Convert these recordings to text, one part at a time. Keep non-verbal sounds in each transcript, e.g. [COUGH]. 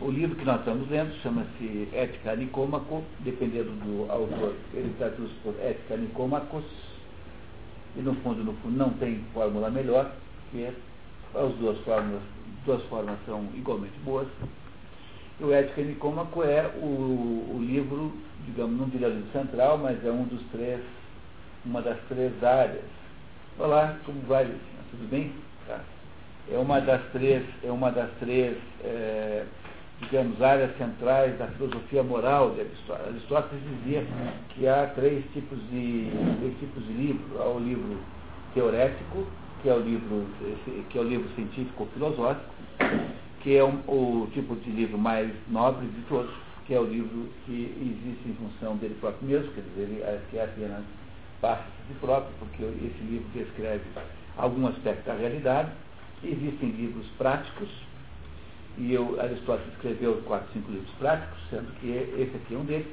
O livro que nós estamos lendo chama-se Ética Nicômaco, dependendo do autor, ele traduz por Ética Nicômacos, e no fundo, no fundo não tem fórmula melhor, que as duas fórmulas, duas formas são igualmente boas. E o Ética Nicômaco é o, o livro, digamos, não diria livro central, mas é um dos três, uma das três áreas. Olá, como vai, tudo bem? Tá. É uma das três, é uma das três é, digamos, áreas centrais da filosofia moral de Aristóteles. Aristóteles dizia que há três tipos de, três tipos de livro. Há o livro teorético, que é o livro, que é o livro científico-filosófico, que é um, o tipo de livro mais nobre de todos, que é o livro que existe em função dele próprio mesmo, quer dizer, ele, que é apenas parte de si próprio, porque esse livro descreve algum aspecto da realidade. Existem livros práticos, e eu, Aristóteles escreveu quatro, cinco livros práticos, sendo que esse aqui é um deles.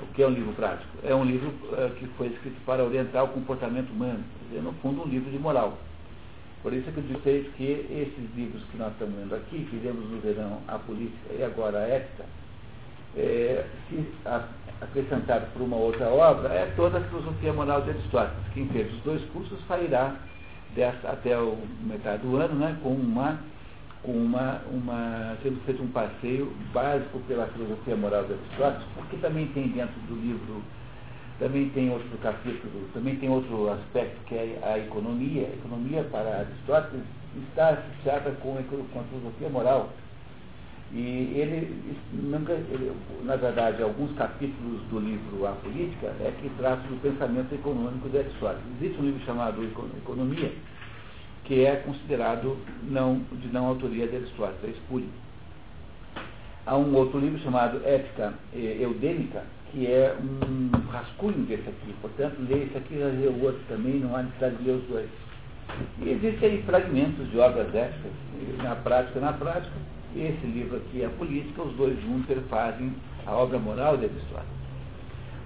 O que é um livro prático? É um livro uh, que foi escrito para orientar o comportamento humano, dizer, no fundo, um livro de moral. Por isso é que eu disse que esses livros que nós estamos lendo aqui, que no verão a política e agora a ética, é, se a, acrescentado por uma outra obra, é toda a filosofia moral de Aristóteles. Quem fez os dois cursos sairá dessa, até o metade do ano né, com uma com uma, uma, tendo feito um passeio básico pela filosofia moral de Aristóteles, porque também tem dentro do livro, também tem outro capítulo, também tem outro aspecto que é a economia. A economia para Aristóteles está associada com, com a filosofia moral. E ele nunca, ele, na verdade, alguns capítulos do livro A Política é que tratam do pensamento econômico de Aristóteles. Existe um livro chamado Economia, que é considerado não, de não autoria de Aristóteles, é espúrio. Há um outro livro chamado Ética Eudêmica, que é um rascunho desse aqui. Portanto, ler esse aqui e o outro também, não há necessidade de ler os dois. E existem aí fragmentos de obras éticas, na prática, na prática, esse livro aqui é a política, os dois juntos fazem a obra moral de Aristóteles.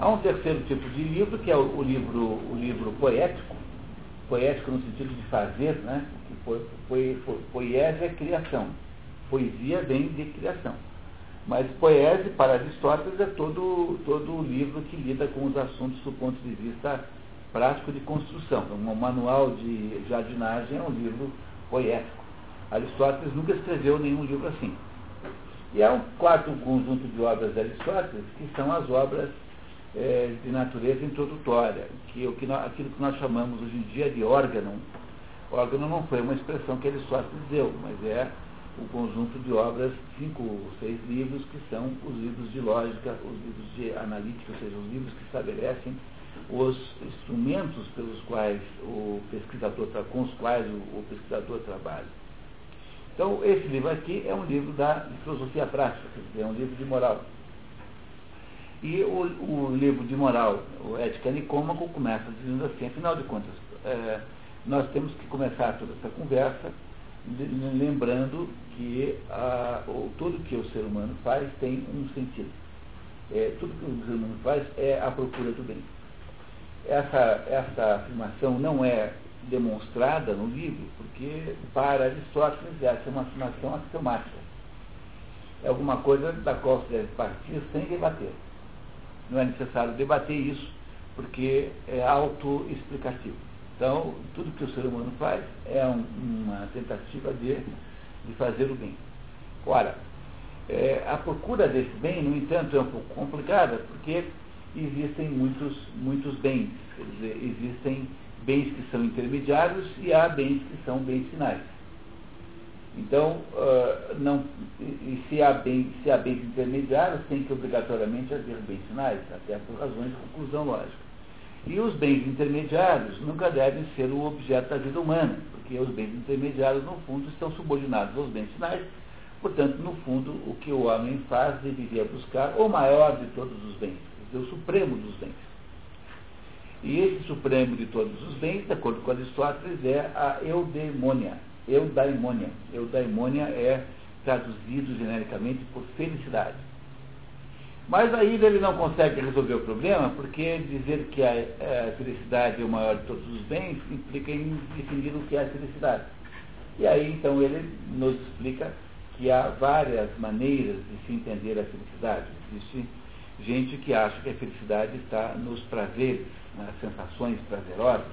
Há um terceiro tipo de livro, que é o livro, o livro poético, poético no sentido de fazer, né? Que poesia é criação. Poesia vem de criação. Mas poesia, para Aristóteles, é todo, todo o livro que lida com os assuntos do ponto de vista prático de construção. Um manual de jardinagem é um livro poético. Aristóteles nunca escreveu nenhum livro assim. E há um quarto conjunto de obras de Aristóteles, que são as obras é, de natureza introdutória, que, o que nós, aquilo que nós chamamos hoje em dia de órgão. Órgão não foi uma expressão que Aristóteles deu, mas é o conjunto de obras, cinco ou seis livros, que são os livros de lógica, os livros de analítica, ou seja, os livros que estabelecem os instrumentos pelos quais o pesquisador, com os quais o, o pesquisador trabalha. Então, esse livro aqui é um livro da filosofia prática, quer dizer, é um livro de moral. E o, o livro de moral, o Ética Nicômaco, começa dizendo assim, afinal de contas, é, nós temos que começar toda essa conversa lembrando que a, o, tudo que o ser humano faz tem um sentido. É, tudo que o ser humano faz é a procura do bem. Essa, essa afirmação não é demonstrada no livro, porque para Aristóteles essa é uma afirmação axiomática. É alguma coisa da qual se deve partir sem debater não é necessário debater isso, porque é autoexplicativo. Então, tudo que o ser humano faz é um, uma tentativa de, de fazer o bem. Ora, é, a procura desse bem, no entanto, é um pouco complicada, porque existem muitos, muitos bens. Quer dizer, existem bens que são intermediários e há bens que são bens finais. Então, uh, não, e se há, bem, se há bens intermediários, tem que obrigatoriamente haver bens finais, até por razões de conclusão lógica. E os bens intermediários nunca devem ser o objeto da vida humana, porque os bens intermediários, no fundo, estão subordinados aos bens finais. Portanto, no fundo, o que o homem faz deveria buscar o maior de todos os bens, o supremo dos bens. E esse supremo de todos os bens, de acordo com Aristóteles, é a eudemônia eudaimônia. Eudaimônia é traduzido genericamente por felicidade. Mas aí ele não consegue resolver o problema, porque dizer que a, a felicidade é o maior de todos os bens implica em definir o que é a felicidade. E aí então ele nos explica que há várias maneiras de se entender a felicidade. Existe gente que acha que a felicidade está nos prazeres, nas sensações prazerosas.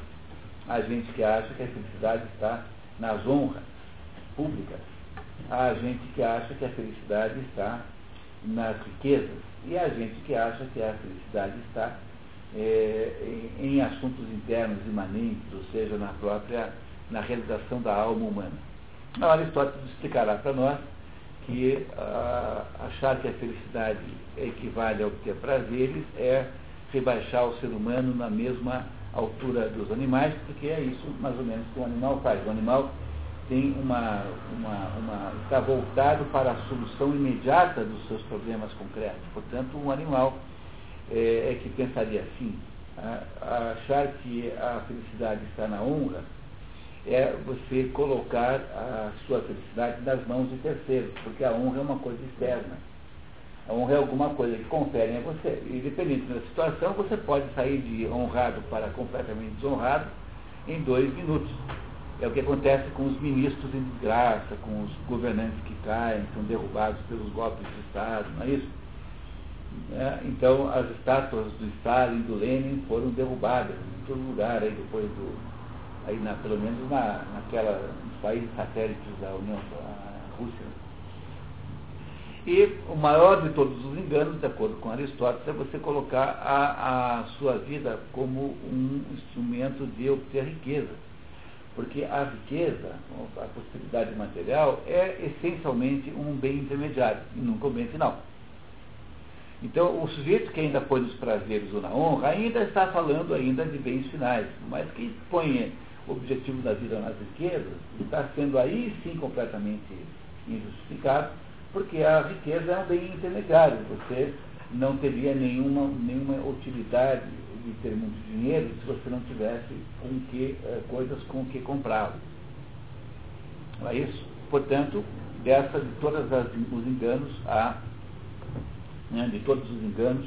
Há gente que acha que a felicidade está nas honras públicas. Há gente que acha que a felicidade está nas riquezas. E há gente que acha que a felicidade está é, em, em, assuntos internos imanentes, ou seja, na própria, na realização da alma humana. Então, Aristóteles explicará para nós que ah, achar que a felicidade equivale a obter prazeres é rebaixar o ser humano na mesma altura dos animais, porque é isso mais ou menos que o animal faz. O animal tem uma, uma, uma, está voltado para a solução imediata dos seus problemas concretos. Portanto, um animal é, é que pensaria assim, a, a achar que a felicidade está na honra, é você colocar a sua felicidade nas mãos de terceiros, porque a honra é uma coisa externa. É alguma coisa que conferem a você. E dependendo da situação, você pode sair de honrado para completamente desonrado em dois minutos. É o que acontece com os ministros em desgraça, com os governantes que caem, são derrubados pelos golpes de Estado, não é isso? É, então, as estátuas do Stalin e do Lenin foram derrubadas em todo lugar, aí depois do, aí na, pelo menos na, naquela, nos países satélites da União, da Rússia. E o maior de todos os enganos, de acordo com Aristóteles, é você colocar a, a sua vida como um instrumento de obter riqueza porque a riqueza, a possibilidade material, é essencialmente um bem intermediário e nunca um bem final. Então, o sujeito que ainda põe nos prazeres ou na honra, ainda está falando ainda de bens finais, mas quem põe o objetivo da vida nas riquezas, está sendo aí sim completamente injustificado, porque a riqueza é um bem intermediário. Você não teria nenhuma, nenhuma utilidade de ter muito dinheiro se você não tivesse com que, eh, coisas com que comprá-lo. Não é isso? Portanto, dessa, de todos os enganos, há, né, de todos os enganos,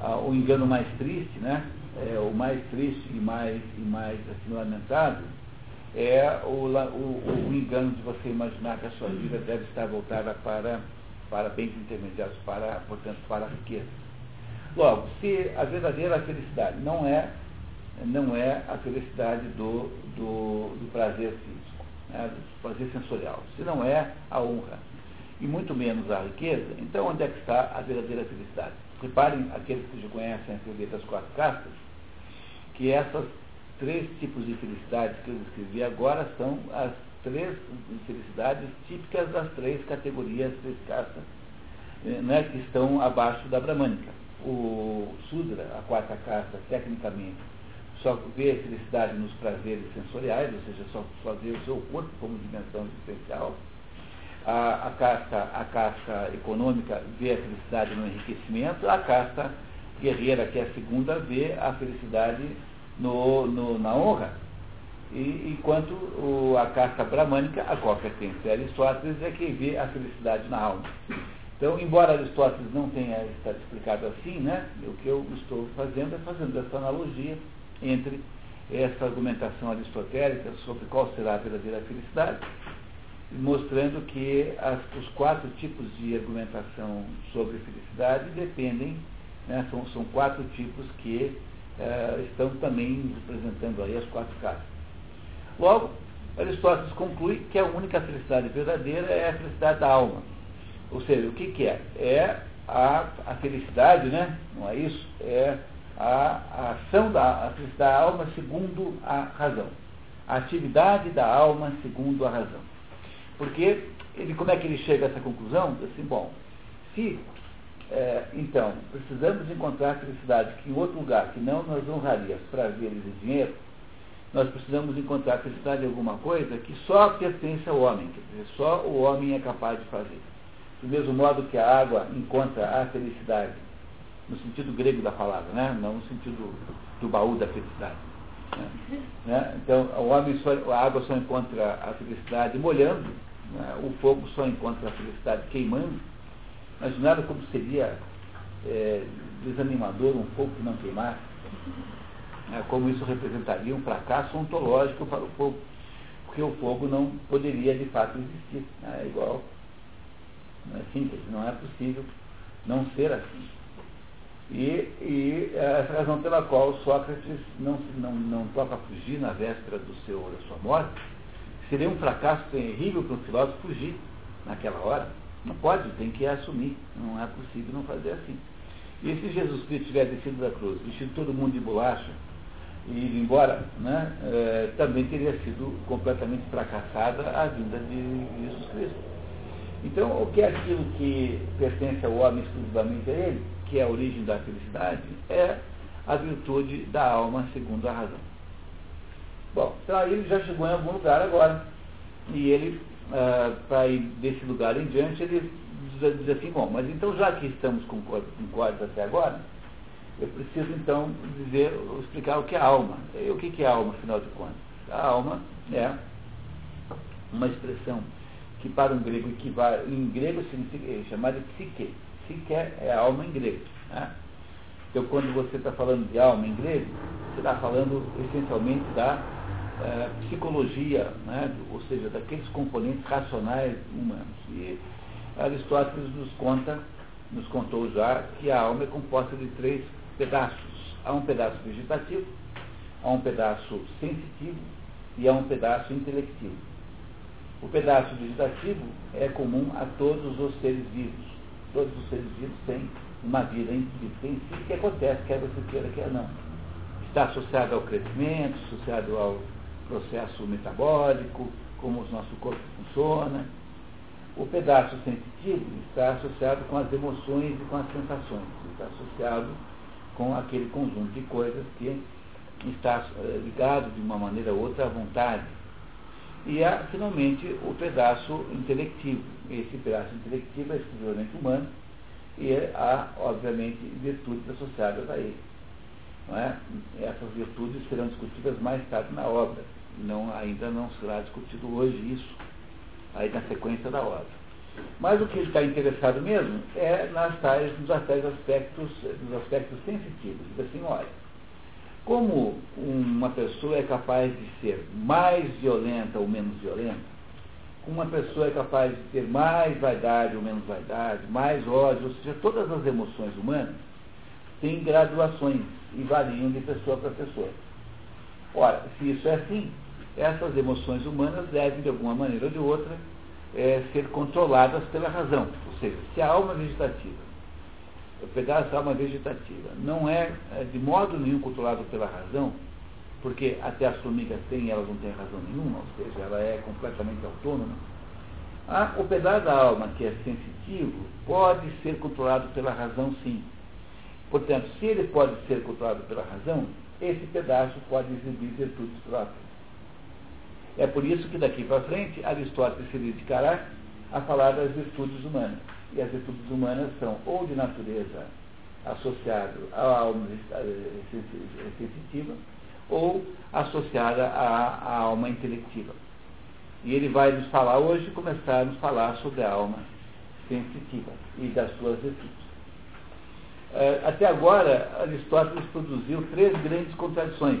há o engano mais triste, né, é, o mais triste e mais, e mais assim, é o, o, o, engano de você imaginar que a sua vida deve estar voltada para, para bens intermediários, para, portanto, para a riqueza. Logo, se a verdadeira felicidade não é, não é a felicidade do, do, do prazer físico, né, do prazer sensorial, se não é a honra, e muito menos a riqueza, então onde é que está a verdadeira felicidade? Reparem, aqueles que já conhecem a teoria das quatro castas, que essas três tipos de felicidade que eu descrevi agora são as três felicidades típicas das três categorias, três castas, né, que estão abaixo da bramânica o Sudra, a quarta casta, tecnicamente, só vê a felicidade nos prazeres sensoriais, ou seja, só, só vê o seu corpo como dimensão existencial. A, a, casta, a casta econômica vê a felicidade no enriquecimento, a casta guerreira, que é a segunda, vê a felicidade no, no na honra. E, enquanto o, a casta bramânica, a qual pertence a Aristóteles, é que vê a felicidade na alma. Então, embora Aristóteles não tenha estado explicado assim, né, o que eu estou fazendo é fazendo essa analogia entre essa argumentação aristotélica sobre qual será a verdadeira felicidade, mostrando que as, os quatro tipos de argumentação sobre felicidade dependem, né, são, são quatro tipos que eh, estão também representando aí as quatro casas. Logo, Aristóteles conclui que a única felicidade verdadeira é a felicidade da alma ou seja, o que, que é? É a, a felicidade, né? Não é isso? É a, a ação da a da alma segundo a razão. A atividade da alma segundo a razão. Porque ele, como é que ele chega a essa conclusão? Assim, bom, se é, então precisamos encontrar felicidade que em outro lugar que não nos honraria os prazeres e dinheiro, nós precisamos encontrar felicidade em alguma coisa que só pertence ao homem, quer dizer, só o homem é capaz de fazer. Do mesmo modo que a água encontra a felicidade, no sentido grego da palavra, né? não no sentido do baú da felicidade. Né? né? Então, o homem só, a água só encontra a felicidade molhando, né? o fogo só encontra a felicidade queimando. Imaginaram como seria é, desanimador um fogo que não queimasse? Né? Como isso representaria um fracasso ontológico para o fogo, porque o fogo não poderia de fato existir. Né? É igual Não é simples, não é possível não ser assim. E, e essa razão pela qual Sócrates não, não, não toca fugir na véspera do seu, da sua morte, seria um fracasso terrível para um filósofo fugir naquela hora. Não pode, tem que assumir. Não é possível não fazer assim. E se Jesus Cristo tivesse descido da cruz, vestido todo mundo de bolacha e ido embora, né, é, também teria sido completamente fracassada a vinda de Jesus Cristo. Então, o que é aquilo que pertence ao homem exclusivamente a ele, que é a origem da felicidade, é a virtude da alma segundo a razão. Bom, então ele já chegou em algum lugar agora. E ele, ah, para ir desse lugar em diante, ele diz, assim, bom, mas então já que estamos com cordas até agora, eu preciso então dizer, explicar o que é alma. E o que é alma, afinal de contas? A alma é uma expressão que para um grego equivale, em grego significa é chamada psique. Psique é alma em grego. Né? Então quando você está falando de alma em grego, você está falando essencialmente da é, psicologia, né? ou seja, daqueles componentes racionais humanos. E Aristóteles nos conta, nos contou já, que a alma é composta de três pedaços. Há um pedaço vegetativo, há um pedaço sensitivo e há um pedaço intelectivo. O pedaço vegetativo é comum a todos os seres vivos. Todos os seres vivos têm uma vida em si que acontece, quer você queira, quer não. Está associado ao crescimento, associado ao processo metabólico, como o nosso corpo funciona. O pedaço sensitivo está associado com as emoções e com as sensações, está associado com aquele conjunto de coisas que está eh, ligado de uma maneira ou outra à vontade. E há, finalmente, o pedaço intelectivo. Esse pedaço intelectivo é exclusivamente humano e há, obviamente, virtudes associadas a ele. É? Essas virtudes serão discutidas mais tarde na obra. Não, ainda não será discutido hoje isso, aí na sequência da obra. Mas o que ele está interessado mesmo é nas tais, nos tais aspectos, nos aspectos sensitivos. Diz assim, olha, como uma pessoa é capaz de ser mais violenta ou menos violenta, uma pessoa é capaz de ter mais vaidade ou menos vaidade, mais ódio, ou seja, todas as emoções humanas têm graduações e variam de pessoa para pessoa. Ora, se isso é assim, essas emoções humanas devem, de alguma maneira ou de outra, é, ser controladas pela razão. Ou seja, se a alma vegetativa, o pedaço da alma vegetativa, não é, é de modo nenhum controlado pela razão, porque até as formigas têm, elas não têm razão nenhuma, ou seja, ela é completamente autônoma, ah, o pedaço da alma que é sensitivo pode ser controlado pela razão sim. Portanto, se ele pode ser controlado pela razão, esse pedaço pode exibir virtudes próprias. É por isso que daqui para frente Aristóteles se dedicará a falar das virtudes humanas. E as virtudes humanas são ou de natureza associada à alma sensitiva, ou associada à, à alma intelectiva. E ele vai nos falar hoje, começar a nos falar sobre a alma sensitiva e das suas virtudes. É, até agora, Aristóteles produziu três grandes contradições.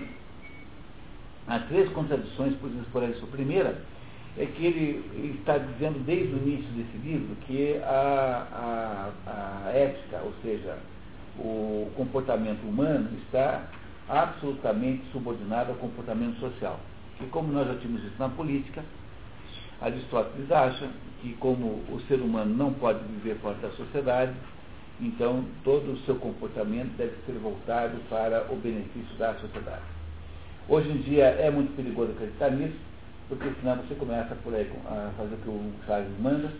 Há três contradições produzidas por Aristóteles. A primeira é que ele está dizendo desde o início desse livro que a, a, a ética, ou seja, o comportamento humano está absolutamente subordinado ao comportamento social. E como nós já tínhamos visto na política, Aristóteles acha que como o ser humano não pode viver fora da sociedade, então todo o seu comportamento deve ser voltado para o benefício da sociedade. Hoje em dia é muito perigoso acreditar nisso, porque senão você começa por aí a fazer o que o Charles manda.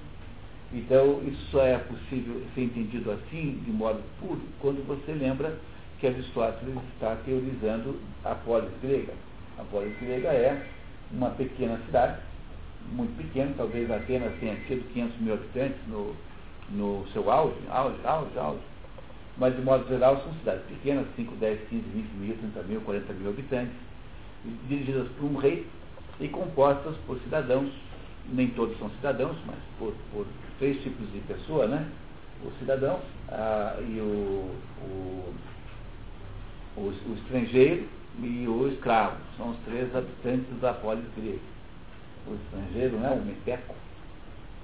Então isso só é possível ser entendido assim, de modo puro, quando você lembra que Aristóteles está teorizando a polis grega. A polis grega é uma pequena cidade, muito pequena, talvez apenas tenha tido 500 mil habitantes no, no seu auge, auge, auge, auge. Mas, de modo geral, são cidades pequenas, 5, 10, 15, 20 mil, 30 mil, 40 mil habitantes, dirigidas por um rei e compostas por cidadãos, nem todos são cidadãos, mas por, por três tipos de pessoa, né? O cidadão ah, e o, o o, o estrangeiro e o escravo. São os três habitantes da polis grega. O estrangeiro, né, o meteco,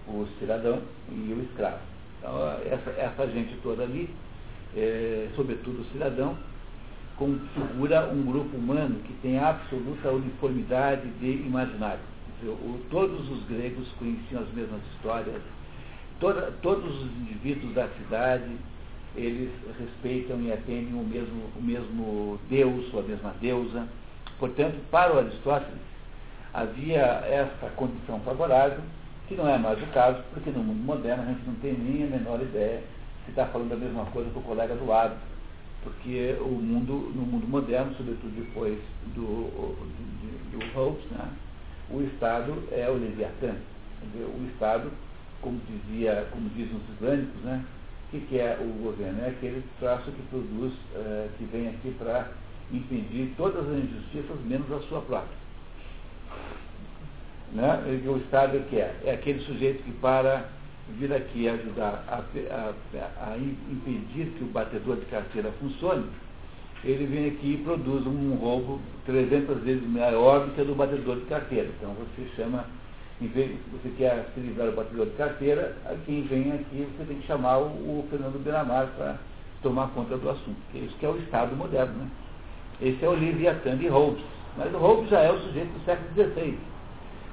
o cidadão e o escravo. Então, essa, essa gente toda ali, é, sobretudo o cidadão, configura um grupo humano que tem absoluta uniformidade de imaginário. Todos os gregos conheciam as mesmas histórias, toda, todos os indivíduos da cidade, eles respeitam e atendem o mesmo, o mesmo Deus ou a mesma deusa. Portanto, para o Aristóteles, havia essa condição favorável, que não é mais o caso, porque no mundo moderno a gente não tem nem a menor ideia se está falando a mesma coisa com o colega do lado porque o mundo, no mundo moderno, sobretudo depois do, do, do Hobbes, né, o Estado é o Leviatã. O Estado, como, dizia, como dizem os islâmicos, né, o que, que é o governo? É aquele traço que produz, uh, que vem aqui para impedir todas as injustiças, menos a sua própria. Né? O Estado é o que é? É aquele sujeito que para vir aqui ajudar a, a, a, impedir que o batedor de carteira funcione, ele vem aqui e produz um roubo 300 vezes maior do que o do batedor de carteira. Então você chama, vez você quer se livrar do batedor de carteira, quem vem aqui você tem que chamar o, o Fernando Benamar para tomar conta do assunto. Que isso que é o Estado moderno. Né? Esse é o Leviatã de Hobbes. Mas o Hobbes já é o sujeito do século XVI.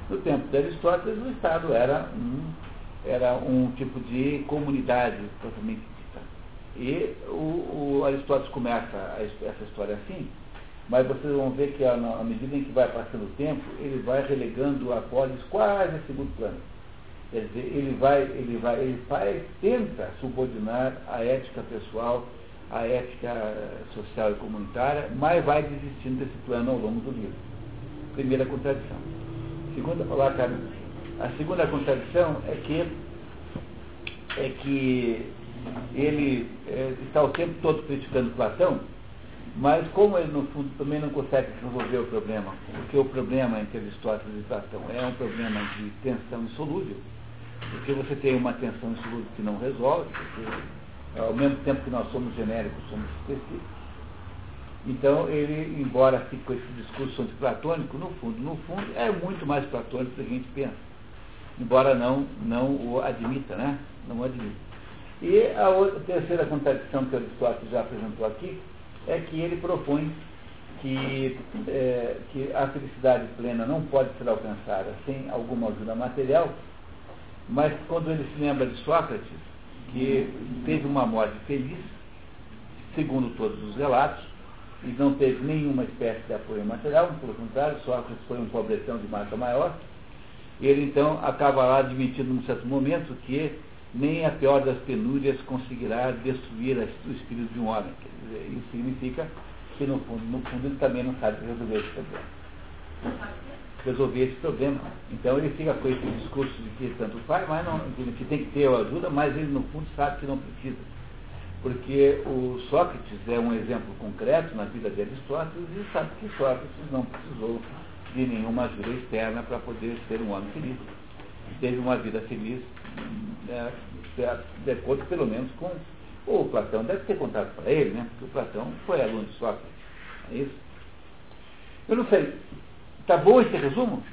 No tempo de Aristóteles, o Estado era um era um tipo de comunidade totalmente dita. E o, o Aristóteles começa essa história assim, mas vocês vão ver que à medida em que vai passando o tempo, ele vai relegando a polis quase a segundo plano. Quer dizer, ele vai, ele vai, ele vai, tenta subordinar a ética pessoal, a ética social e comunitária, mas vai desistindo desse plano ao longo do livro. Primeira contradição. Segunda, falar, cara, a segunda contradição é que, é que ele é, está o tempo todo criticando Platão, mas como ele no fundo também não consegue resolver o problema, porque o problema entre Aristóteles e Platão é um problema de tensão insolúvel, porque você tem uma tensão insolúvel que não resolve, porque ao mesmo tempo que nós somos genéricos, somos específicos. Então ele, embora fique com esse discurso antiplatônico, no fundo, no fundo, é muito mais platônico do que a gente pensa embora não, não o admita, né? Não o admita. E a, outra, terceira contradição que Aristóteles já apresentou aqui é que ele propõe que, é, que a felicidade plena não pode ser alcançada sem alguma ajuda material, mas quando ele se lembra de Sócrates, que teve uma morte feliz, segundo todos os relatos, e não teve nenhuma espécie de apoio material, pelo contrário, Sócrates foi um pobretão de marca maior, ele então acaba lá admitindo num certo momento que nem a pior das penúrias conseguirá destruir o espírito de um homem. Dizer, isso significa que no fundo, no fundo ele também não sabe resolver esse problema. Resolver esse problema. Então ele fica com esse discurso de que tanto faz, mas não, que tem que ter ajuda, mas ele no fundo sabe que não precisa. Porque o Sócrates é um exemplo concreto na vida de Aristóteles e sabe que Sócrates não precisou de nenhuma ajuda externa para poder ser um homem feliz. Teve uma vida feliz, né, de acordo pelo menos com o Platão. Deve ter contado para ele, né? Porque o Platão foi aluno de Sócrates. É isso? Eu não sei. Está bom esse resumo?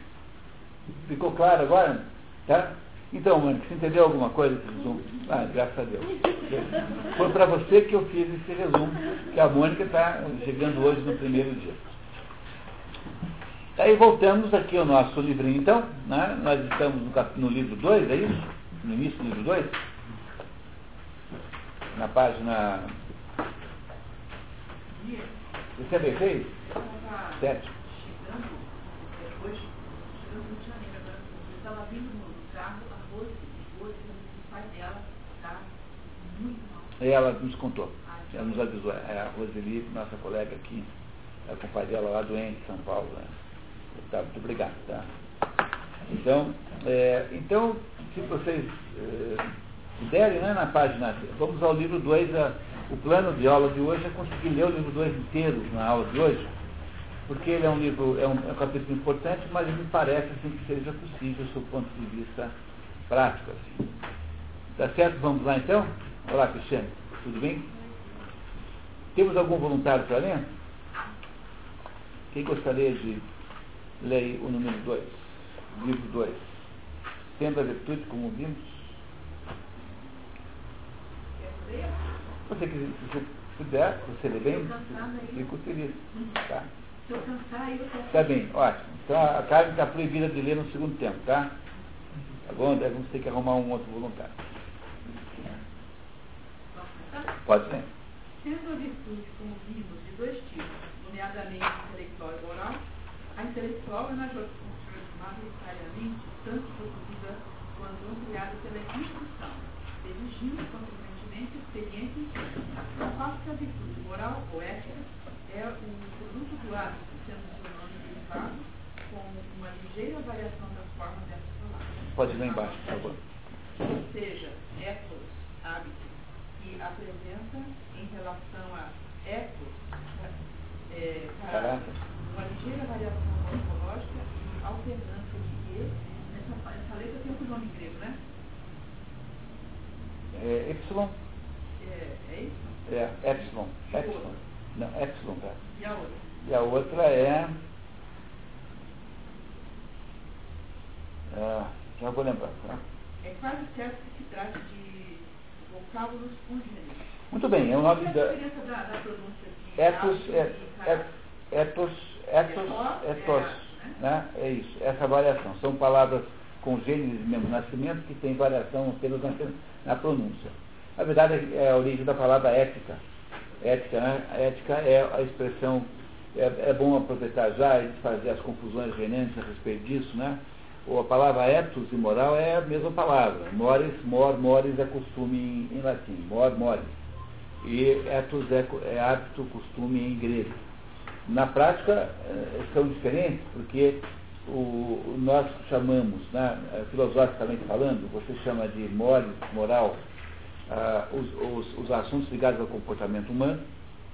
Ficou claro agora? Tá? Então, mano, você entendeu alguma coisa desse resumo? Ah, graças a Deus. Foi para você que eu fiz esse resumo, que a Mônica está chegando hoje no primeiro dia. Aí voltamos aqui ao nosso livrinho, então. Né? Nós estamos no, cap... no livro 2, é isso? No início do livro 2? Na página. Você é bem? Sete. Estava vindo no carro, a Rose, o pai dela está muito mal. Ela nos contou, ela nos avisou. É a Roseli, nossa colega aqui, é com o pai dela lá doente em São Paulo. Né? Tá, muito obrigado. Tá? Então, é, então, se vocês é, puderem, né, na página, vamos ao livro 2, o plano de aula de hoje é conseguir ler o livro 2 inteiro na aula de hoje, porque ele é um livro, é um, é um capítulo importante, mas me parece assim, que seja possível do ponto de vista prático. Assim. Tá certo? Vamos lá então? Olá, Cristiane. Tudo bem? Temos algum voluntário para ler? Quem gostaria de Leia o número 2, livro 2. tendo a virtude como vimos? Você, se puder, você lê bem, fico feliz. Tá? Se eu cansar, eu Tá bem, ótimo. Então a Carmen está proibida de ler no segundo tempo, tá? Tá bom? Vamos ter que arrumar um outro voluntário. Pode ser. Sendo a virtude, como vimos, de dois tipos, nomeadamente intelectual e moral, a intelectual é majoritariamente tanto produzida quanto ampliada pela instrução, exigindo, consequentemente, experiência em si. Ao passo que a virtude moral ou ética é o produto do hábito, sendo seu nome derivado, com uma ligeira variação das formas dessas palavras. Pode ir lá embaixo, por favor. Ou seja, ethos, hábito, que apresenta em relação a ethos, é, uma ligeira variação morfológica e alternância de e. Essa, essa letra tem outro nome em grego, né? É, y, É, é isso? é epsilon. Epsilon. Não, epsilon, tá? E a outra? E a outra é. é já vou lembrar, tá? É quase certo que se trate de vocábulos congêneros. Muito bem, é o nome Qual é a da. diferença da, da pronúncia Etos, é, etos, etos, etos, né? É isso, essa variação. São palavras com gêneros de mesmo nascimento que tem variação apenas na, na pronúncia. Na verdade, é a origem da palavra ética. Ética, né? Ética é a expressão, é, é bom aproveitar já e fazer as confusões renentes a respeito disso, né? Ou a palavra ethos e moral é a mesma palavra. Mores, mor, mores é costume em, em latim. Mor, mores. E ethos é, é hábito, costume em grego. Na prática, eh, são diferentes, porque o, nós chamamos, né, eh, filosoficamente falando, você chama de mores, moral, ah, os, os, os assuntos ligados ao comportamento humano,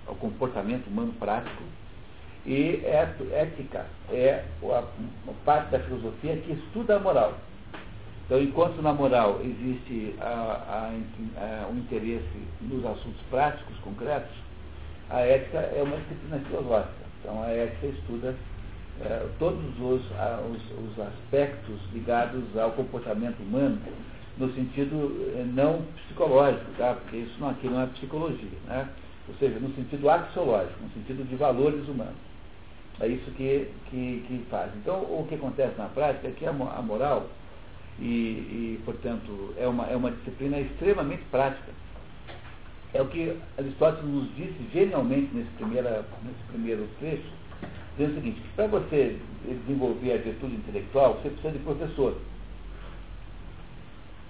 ao comportamento humano prático, e ética é a, a parte da filosofia que estuda a moral. Então, enquanto na moral existe a, a, a, o interesse nos assuntos práticos, concretos, a ética é uma disciplina filosófica. Então, a ética estuda eh, todos os, os, os aspectos ligados ao comportamento humano, no sentido eh, não psicológico, tá? porque isso não, aqui não é psicologia, né? ou seja, no sentido axiológico, no sentido de valores humanos. É isso que, que, que faz. Então, o que acontece na prática é que a, a moral, e, e, portanto, é uma, é uma disciplina extremamente prática. É o que Aristóteles nos disse genialmente nesse, primeira, nesse primeiro trecho, dizendo o seguinte, para você desenvolver a virtude intelectual, você precisa de professor.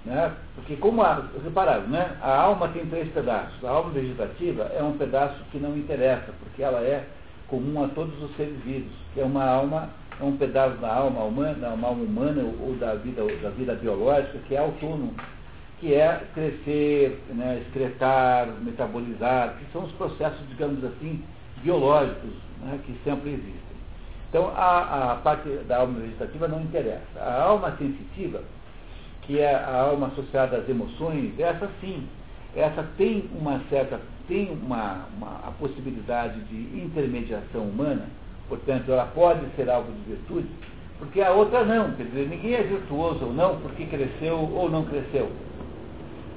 Né? Porque como a, repararam, né? a alma tem três pedaços. A alma vegetativa é um pedaço que não interessa, porque ela é comum a todos os seres vivos, que é uma alma, é um pedaço da alma humana, da alma humana ou da vida, ou da vida biológica que é autônomo, que é crescer, né, excretar, metabolizar, que são os processos, digamos assim, biológicos né, que sempre existem. Então a, a parte da alma vegetativa não interessa. A alma sensitiva, que é a alma associada às emoções, essa sim, essa tem uma certa, tem uma, uma a possibilidade de intermediação humana, portanto ela pode ser alvo de virtude, porque a outra não, quer dizer, ninguém é virtuoso ou não porque cresceu ou não cresceu.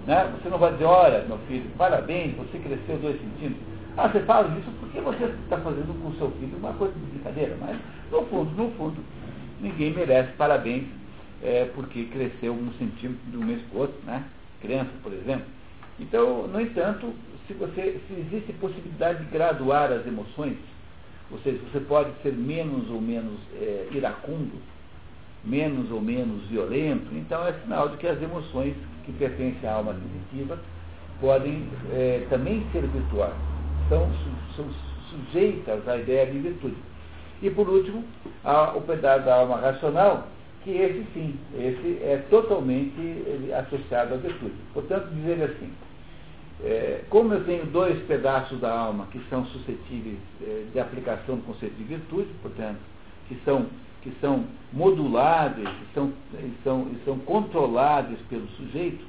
Né? Você não vai dizer, olha, meu filho, parabéns, você cresceu dois centímetros. Ah, você fala isso porque você está fazendo com o seu filho uma coisa de brincadeira, mas no fundo, no fundo, ninguém merece parabéns é, porque cresceu um centímetro de um mês para o outro, né? Criança, por exemplo. Então, no entanto, se, você, se existe possibilidade de graduar as emoções, ou seja, você pode ser menos ou menos é, iracundo, menos ou menos violento, então é sinal de que as emoções que pertencem à alma sensitiva podem é, também ser virtuosas, são, são sujeitas à ideia de virtude. E por último, há o pedaço da alma racional, que esse sim, esse é totalmente associado à virtude. Portanto, dizer assim, é, como eu tenho dois pedaços da alma que são suscetíveis é, de aplicação do conceito de virtude, portanto, que são, que são moduláveis, que são, e são, e são controláveis pelo sujeito,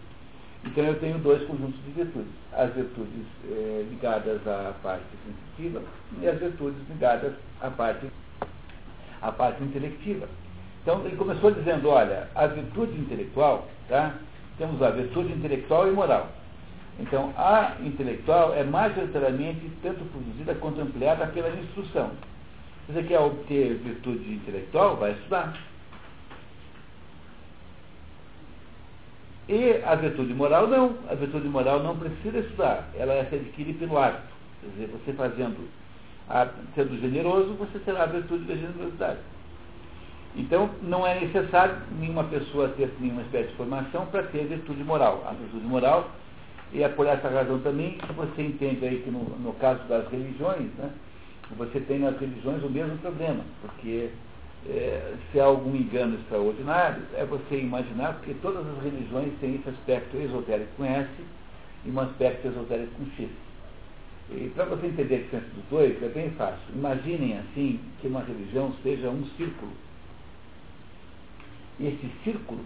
então eu tenho dois conjuntos de virtudes. As virtudes é, ligadas à parte sensitiva e as virtudes ligadas à parte, à parte intelectiva. Então ele começou dizendo, olha, a virtude intelectual, tá? Temos a virtude intelectual e moral. Então, a intelectual é majoritariamente tanto produzida quanto ampliada pela instrução. Se você quer obter virtude intelectual, vai estudar. E a virtude moral não. A virtude moral não precisa estudar. Ela se adquire pelo hábito. Quer dizer, você fazendo, sendo generoso, você terá a virtude da generosidade. Então, não é necessário nenhuma pessoa ter nenhuma espécie de formação para ter virtude moral. A virtude moral, e é por essa razão também que você entende aí que no, no caso das religiões, né, você tem nas religiões o mesmo problema, porque é, se há algum engano extraordinário, é você imaginar, porque todas as religiões têm esse aspecto esotérico com S e um aspecto esotérico com X. E para você entender a diferença dos dois, é bem fácil. Imaginem assim que uma religião seja um círculo. E esse círculo,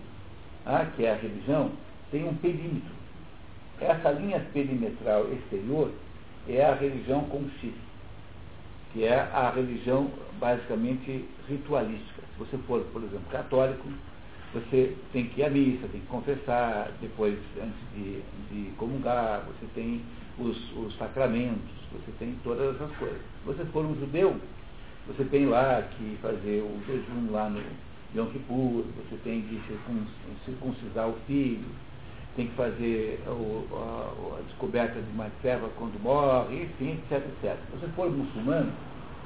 ah, que é a religião, tem um perímetro. Essa linha perimetral exterior é a religião com que é a religião basicamente ritualística. Se você for, por exemplo, católico, você tem que ir à missa, tem que confessar, depois, antes de, de comungar, você tem os, os, sacramentos, você tem todas essas coisas. Se você for um judeu, você tem lá que fazer o jejum lá no Yom Kippur, você tem que circuncisar o filho, tem que fazer o, a, a, descoberta de uma serva quando morre, enfim, etc, etc. Se você for muçulmano,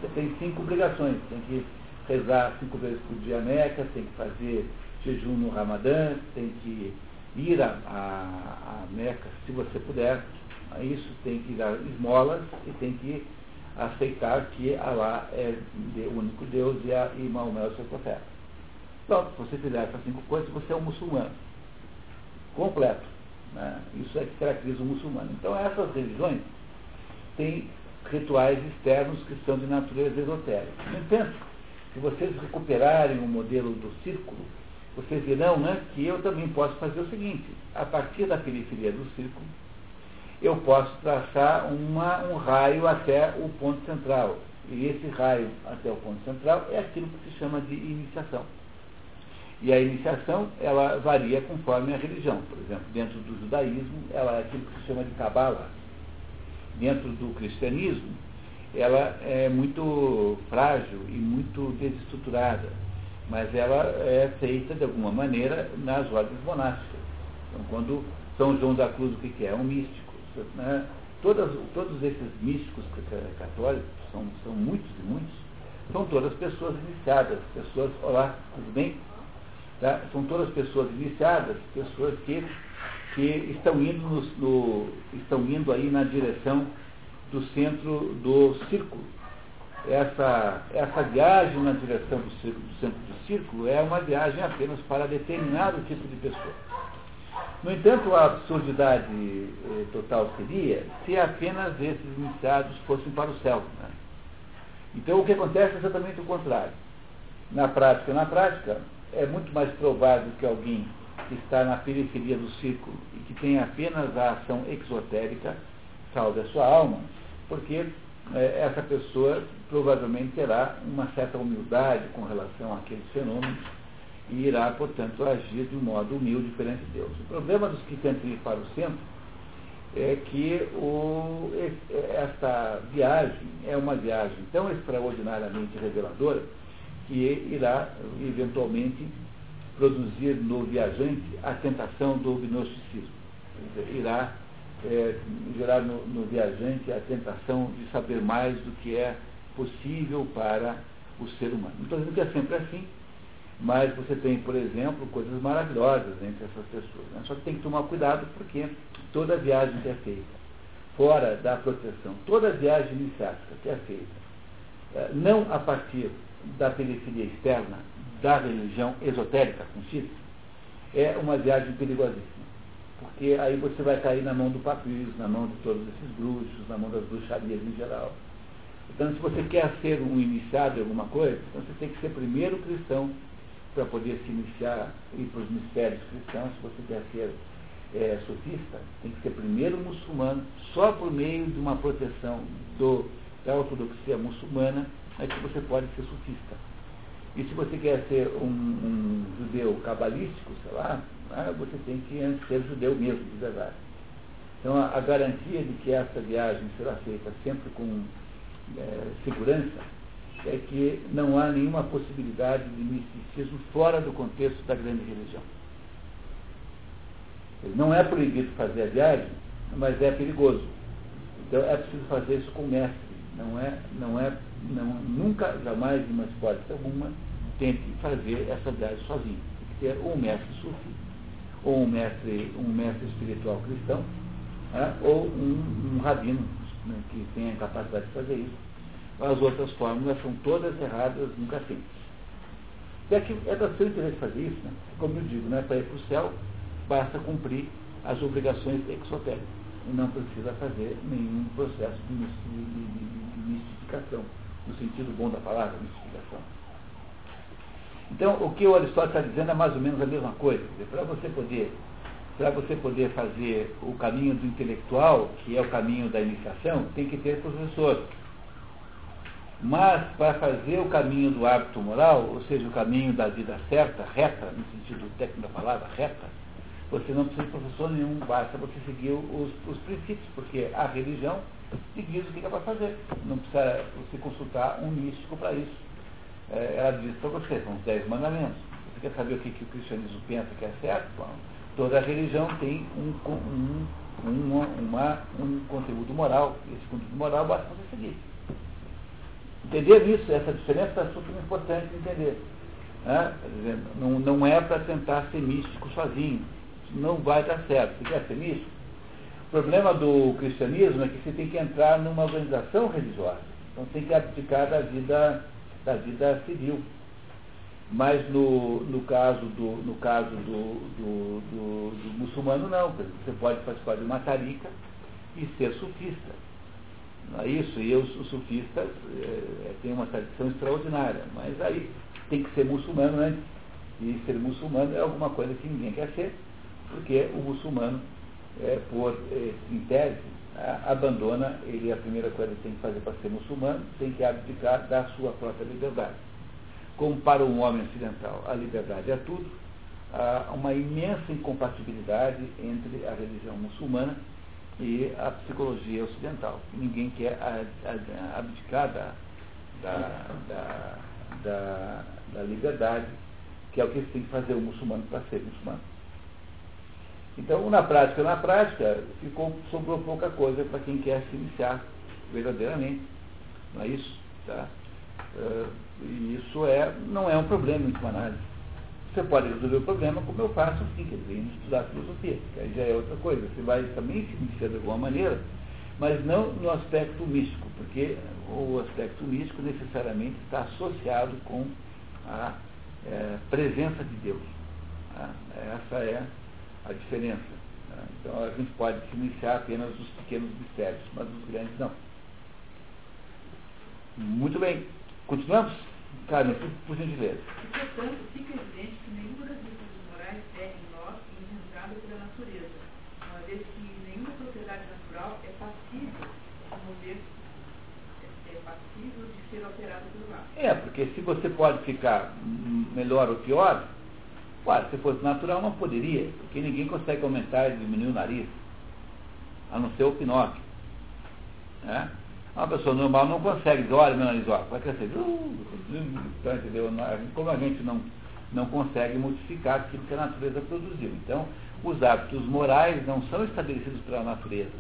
você tem cinco obrigações. Tem que rezar cinco vezes por dia a Meca, tem que fazer jejum no Ramadã, tem que ir a, a, a Meca se você puder. Isso tem que dar esmolas e tem que aceitar que Allah é o único Deus e, a, e Maomé é o seu profeta. Pronto, se você fizer essas cinco coisas, você é um muçulmano completo. Né? Isso é que caracteriza o muçulmano. Então, essas religiões têm rituais externos que são de natureza esotérica. No entanto, se vocês recuperarem o modelo do círculo, vocês verão né, que eu também posso fazer o seguinte: a partir da periferia do círculo, eu posso traçar uma, um raio até o ponto central. E esse raio até o ponto central é aquilo que se chama de iniciação. E a iniciação, ela varia conforme a religião. Por exemplo, dentro do judaísmo, ela é aquilo que se chama de Kabbalah. Dentro do cristianismo, ela é muito frágil e muito desestruturada, mas ela é feita de alguma maneira nas ordens monásticas. Então, quando São João da Cruz, o que é? É um místico. Né? Todas, todos esses místicos católicos, são, são muitos e muitos, são todas pessoas iniciadas, pessoas, olá, tudo bem? Tá? São todas pessoas iniciadas, pessoas que, que estão, indo no, no, estão indo aí na direção do centro do círculo. Essa, essa viagem na direção do, círculo, do centro do círculo é uma viagem apenas para determinado tipo de pessoa. No entanto, a absurdidade eh, total seria se apenas esses iniciados fossem para o céu. Né? Então, o que acontece é exatamente o contrário. Na prática, na prática, é muito mais provável que alguém que está na periferia do círculo e que tem apenas a ação exotérica salve a sua alma, porque é, essa pessoa provavelmente terá uma certa humildade com relação àqueles fenômenos e irá, portanto, agir de um modo humilde perante Deus. O problema dos que tentam ir para o centro é que o, esta viagem é uma viagem tão extraordinariamente reveladora que irá, eventualmente, produzir no viajante a tentação do gnosticismo. Irá é, gerar no, no, viajante a tentação de saber mais do que é possível para o ser humano. Não dizendo que é sempre assim, mas você tem, por exemplo, coisas maravilhosas entre essas pessoas. Né? Só que tem que tomar cuidado porque toda viagem que é feita fora da proteção, toda viagem iniciática que é feita, é, não a partir da periferia externa da religião esotérica com X, é uma viagem perigosíssima. Porque aí você vai cair na mão do papiro, na mão de todos esses bruxos, na mão das bruxarias em geral. Então, se você quer ser um iniciado em alguma coisa, então você tem que ser primeiro cristão para poder se iniciar, ir para os mistérios cristãos. Se você quer ser é, sofista, tem que ser primeiro muçulmano, só por meio de uma proteção do, da ortodoxia muçulmana é que você pode ser sufista. E se você quer ser um, um judeu cabalístico, sei lá, né, você tem que ser judeu mesmo, de verdade. Então, a, a garantia de que essa viagem será feita sempre com é, segurança é que não há nenhuma possibilidade de misticismo fora do contexto da grande religião. Não é proibido fazer a viagem, mas é perigoso. Então é preciso fazer isso com o mestre. Não é, não é, não, nunca, jamais, uma hipótese alguma, tente fazer essa viagem sozinho. Tem que ter um mestre sufi, ou um mestre, um mestre espiritual cristão, né, ou um, um rabino né, que tenha capacidade de fazer isso. As outras fórmulas são todas erradas, nunca simples. E aqui é da seu interesse fazer isso, né? como eu digo, né? para ir para o céu, basta cumprir as obrigações exotéricas e não precisa fazer nenhum processo de, de, de mistificação, no sentido bom da palavra, mistificação. Então, o que o Aristóteles está dizendo é mais ou menos a mesma coisa. Para você poder para você poder fazer o caminho do intelectual, que é o caminho da iniciação, tem que ter professor. Mas para fazer o caminho do hábito moral, ou seja, o caminho da vida certa, reta, no sentido técnico da palavra, reta, você não precisa de professor nenhum, basta você seguir os, os princípios, porque a religião te diz o que é para fazer. Não precisa você consultar um místico para isso. É, ela diz para você, são os dez mandamentos. Você quer saber o que, que o cristianismo pensa que é certo? Bom, toda religião tem um, um, uma, uma, um conteúdo moral. E esse conteúdo moral basta você seguir. Entender isso, essa diferença é super importante entender. Né? Não, não é para tentar ser místico sozinho não vai dar certo. Você quer ser místico? Problema do cristianismo é que você tem que entrar numa organização religiosa. Então tem que abdicar da vida, da vida civil. Mas no, no caso, do, no caso do, do, do, do muçulmano não. Você pode participar de uma tarica e ser sufista. Não é isso? E os, os sufistas é, têm uma tradição extraordinária. Mas aí tem que ser muçulmano antes. E ser muçulmano é alguma coisa que ninguém quer ser porque o muçulmano, é, por, é, em tese, abandona, ele a primeira coisa que tem que fazer para ser muçulmano, tem que abdicar da sua própria liberdade. Como para um homem ocidental a liberdade é tudo, há uma imensa incompatibilidade entre a religião muçulmana e a psicologia ocidental. Ninguém quer abdicar da, da, da, da, da liberdade, que é o que tem que fazer o muçulmano para ser muçulmano. Então, na prática, na prática, ficou, sobrou pouca coisa para quem quer se iniciar verdadeiramente. Não é isso? Tá? Uh, e isso é, não é um problema em última análise. Você pode resolver o problema como eu faço assim, quer dizer, estudar filosofia, que aí já é outra coisa. Você vai também se iniciar de alguma maneira, mas não no aspecto místico, porque o aspecto místico necessariamente está associado com a é, presença de Deus. Tá? Essa é a diferença. Né? Então a gente pode se iniciar apenas dos pequenos mistérios, mas dos grandes não. Muito bem. Continuamos? Carmen, por, por gentileza. E, portanto, fica evidente que nenhuma das virtudes morais é em nós engendrada pela natureza, uma vez que nenhuma propriedade natural é passível de mover, é, é passível de ser alterada pelo ar. É, porque se você pode ficar melhor ou pior, Claro, se fosse natural não poderia, porque ninguém consegue aumentar e diminuir o nariz, a não ser o Pinóquio. Né? Uma pessoa normal não consegue dizer, olha meu nariz, ó, vai crescer. Então, entendeu? Como a gente não, não consegue modificar aquilo que a natureza produziu. Então, os hábitos morais não são estabelecidos pela natureza.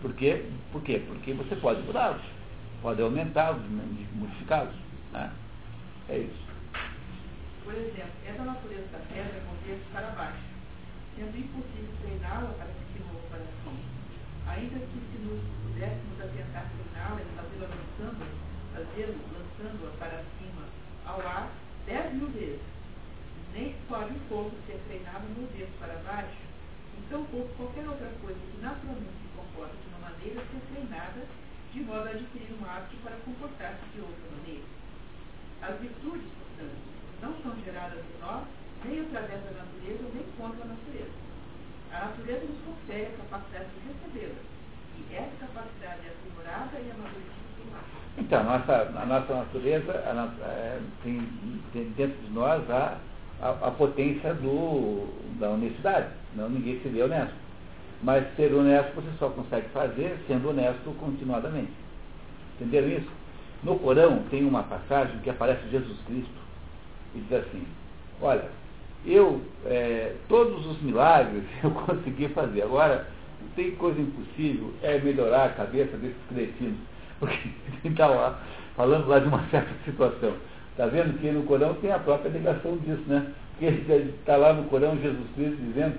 Por quê? Por quê? Porque você pode mudá-los, pode aumentá-los, modificá-los. Né? É isso. Por exemplo, é da natureza da pedra mover-se para baixo, sendo impossível treiná-la para que se mova para cima. Ainda que se nos pudéssemos atentar treiná-la e fazê-la lançando, fazê-la lançando-a para cima ao ar dez mil vezes, nem pode um pouco ser treinado mover-se para baixo, então pouco qualquer outra coisa que naturalmente se comporta de uma maneira ser treinada de modo a adquirir um hábito para comportar-se de outra maneira. As virtudes, portanto, não são geradas em nós, nem através da natureza, nem contra a natureza. A natureza nos confere a capacidade de recebê-las, e essa capacidade é aprimorada e amadurecida Então, a nossa, a nossa natureza a é, tem, tem, dentro de nós a, a, a, potência do, da honestidade. Não ninguém seria honesto. Mas ser honesto você só consegue fazer sendo honesto continuadamente. Entenderam isso? No Corão tem uma passagem que aparece Jesus Cristo e diz assim, olha, eu, é, todos os milagres [LAUGHS] eu consegui fazer. Agora, tem coisa impossível, é melhorar a cabeça desses cretinos. [LAUGHS] Porque está lá, falando lá de uma [LAUGHS] certa situação. Está vendo que no Corão tem a própria negação disso, né? Porque está lá no Corão Jesus Cristo dizendo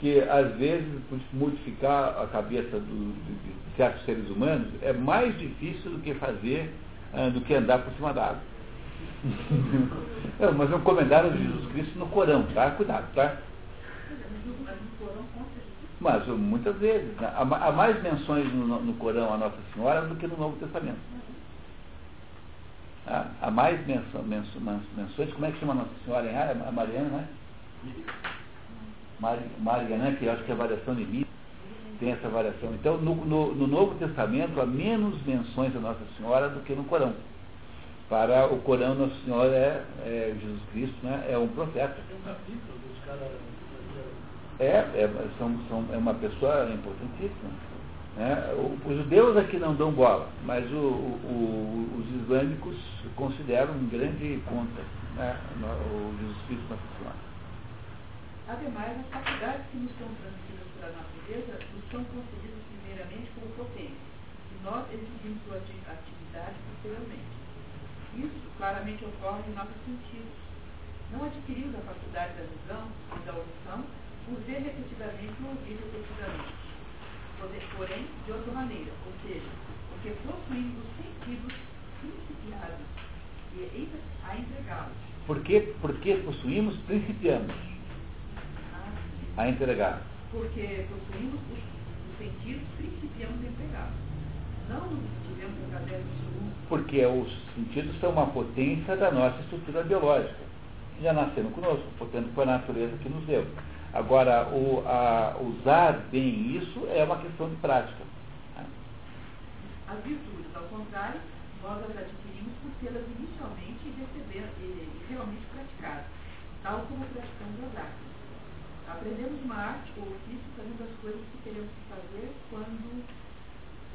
que às vezes modificar a cabeça do, de, certos seres humanos é mais difícil do que fazer, uh, do que andar por cima da água. [LAUGHS] Não, mas é um comentário de Jesus Cristo no Corão, tá? Cuidado, tá? Mas muitas vezes, né? há, mais menções no, no, Corão a Nossa Senhora do que no Novo Testamento. Há, mais menções, como é que chama a Nossa Senhora em área? A Mariana, né? Mariana, né? que eu acho que é a variação de mim, tem essa variação. Então, no, no, no Novo Testamento há menos menções a Nossa Senhora do que no Corão. Para o Corão, Nossa Senhora é, é Jesus Cristo, né? é um profeta. É, é, são, são, é uma pessoa importantíssima. Né? Os judeus aqui não dão bola, mas o, o, os islâmicos consideram um grande conta né? o Jesus Cristo Nossa Senhora. Ademais, as faculdades que nos são transmitidas pela natureza nos são concedidas primeiramente como potência, e nós exigimos sua atividade posteriormente. Isso claramente ocorre em nossos sentidos. Não adquirimos a faculdade da visão e da audição por ver repetidamente ou ouvir repetidamente. Porém, de outra maneira, ou seja, porque possuímos os sentidos principiados e a entregá-los. Por que, porque possuímos, principiamos ah, a entregar. Porque possuímos os, os sentidos, principiamos a entregá-los. Porque os sentidos são uma potência da nossa estrutura biológica. Já nasceram conosco, portanto foi a natureza que nos deu. Agora, o, a, usar bem isso é uma questão de prática. As virtudes, ao contrário, nós as adquirimos por tê-las inicialmente e, receber, e, e realmente praticadas, tal como praticamos as artes. Aprendemos uma arte ou ofício fazendo as coisas que queremos fazer quando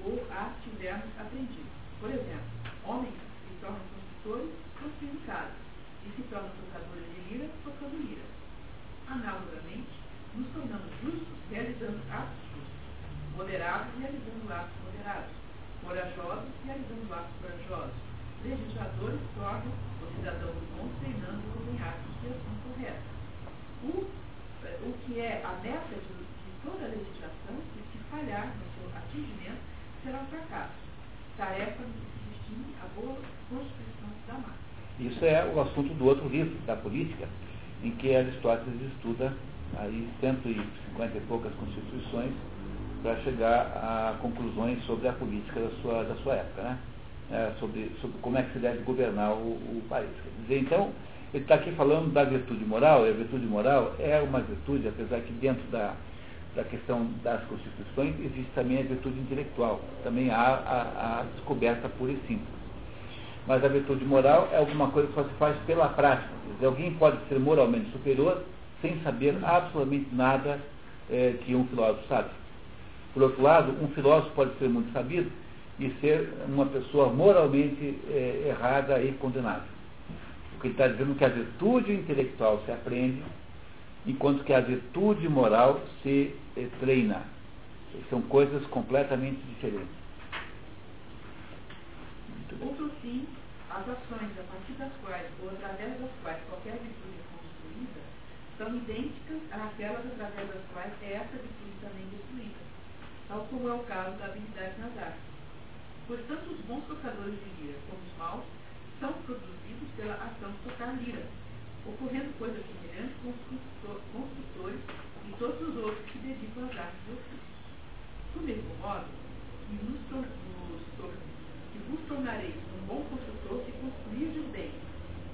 ou a tivermos aprendido. Por exemplo, homens se tornam construtores construindo casas e se tornam tocadores de lira tocando lira. Analogamente, nos tornamos justos realizando atos justos, moderados realizando atos moderados, corajosos realizando atos corajosos, legisladores tornam os cidadãos bons treinando-os em atos de ação correta. O, o que é a meta de, de toda a legislação, e se falhar no seu atingimento, será um fracasso tarefa de a boa constituição da massa. Isso é o assunto do outro livro, da política, em que Aristóteles estuda aí 150 e poucas constituições para chegar a conclusões sobre a política da sua, da sua época, né? É, sobre, sobre como é que se deve governar o, o país. Quer dizer, então, ele está aqui falando da virtude moral, e a virtude moral é uma virtude, apesar que dentro da, da questão das constituições, existe também a virtude intelectual, também há a, a descoberta pura e simples. Mas a virtude moral é alguma coisa que só se faz pela prática. Dizer, alguém pode ser moralmente superior sem saber absolutamente nada é, que um filósofo sabe. Por outro lado, um filósofo pode ser muito sabido e ser uma pessoa moralmente é, errada e condenável. O que ele está dizendo é que a virtude intelectual se aprende enquanto que a virtude moral se eh, treina. São coisas completamente diferentes. Por fim, as ações a partir das quais ou através das quais qualquer virtude é construída são idênticas àquelas através das quais é essa virtude também destruída, tal como é o caso da habilidade nas artes. Pois tanto os bons tocadores de lira como os maus são produzidos pela ação de tocar lira, ocorrendo coisas semelhantes com os construtores e todos os outros que dedicam às artes e ofícios. Do mesmo modo, que, nos, vos tornareis um bom construtor se construirdes bem,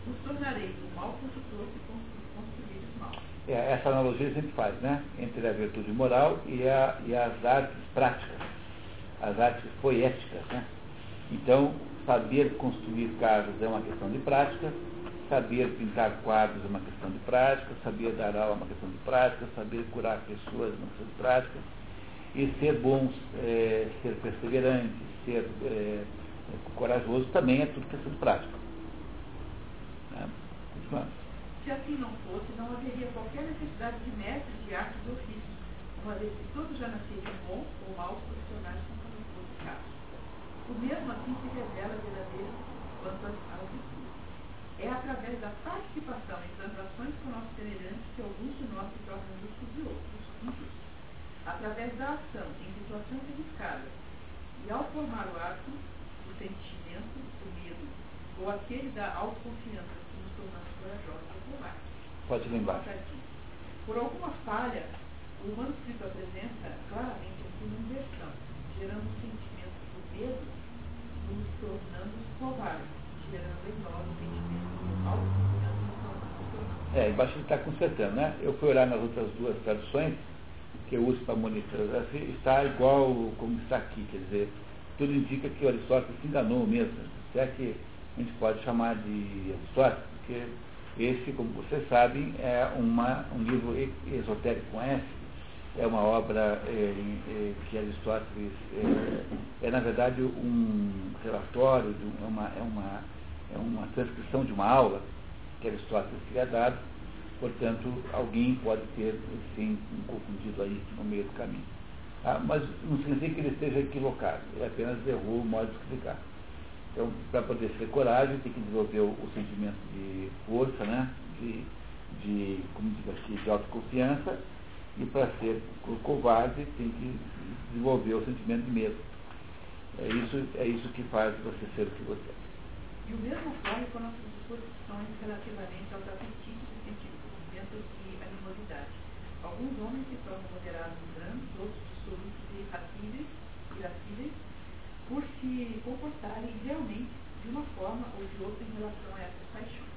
vos tornareis um mau construtor se construirdes mal. É, essa analogia a gente faz, né? Entre a virtude moral e, a, e as artes práticas, as artes poéticas, né? Então, saber construir casas é uma questão de prática, saber pintar quadros é uma questão de prática, saber dar aula é uma questão de prática, saber curar pessoas é uma questão de prática, e ser bons, é, ser perseverante, ser é, corajoso também é tudo questão de prática. Né? Se assim não fosse, não haveria qualquer necessidade de mestres de artes e ofícios, uma vez que todos já nasceriam bons ou maus profissionais conforme fosse o caso. O mesmo assim se revela verdadeiro quanto virtudes. É através da participação em transações com nossos semelhantes que alguns de nós se tornam justos e outros injustos. Através da ação em situações arriscadas e ao formar o ato, o sentimento do medo ou aquele da autoconfiança que nos tornamos corajosos Pode lembrar. Por alguma falha, o manuscrito apresenta claramente uma inversão, gerando um sentimento de medo, nos tornando covardes, gerando em nós o sentimento É, embaixo ele está consertando, né? Eu fui olhar nas outras duas traduções, que eu uso para monitorar, assim, está igual como está aqui, quer dizer, tudo indica que o Aristóteles se enganou mesmo. Se é que a gente pode chamar de Aristóteles, porque esse, como vocês sabem, é uma, um livro esotérico com S, é uma obra é, é, que Aristóteles é, é, na verdade, um relatório, de é, uma, é, uma, é uma transcrição de uma aula que Aristóteles teria dado, portanto, alguém pode ter, sim, um confundido aí no meio do caminho. Ah, mas não significa que ele esteja equivocado, ele apenas errou o modo de explicar. Então, para poder ser coragem, tem que desenvolver o, o sentimento de força, né? de, de, como diz aqui, de autoconfiança, e para ser covarde tem que desenvolver o sentimento de medo. É isso, é isso que faz você ser o que você é. E o mesmo ocorre com nossas disposições relativamente aos apetites e sentimentos de animosidade. Alguns homens se tornam moderados e grandes, outros dissolutos e irascíveis, irascíveis por se comportarem realmente de uma forma ou de outra em relação a essas paixões.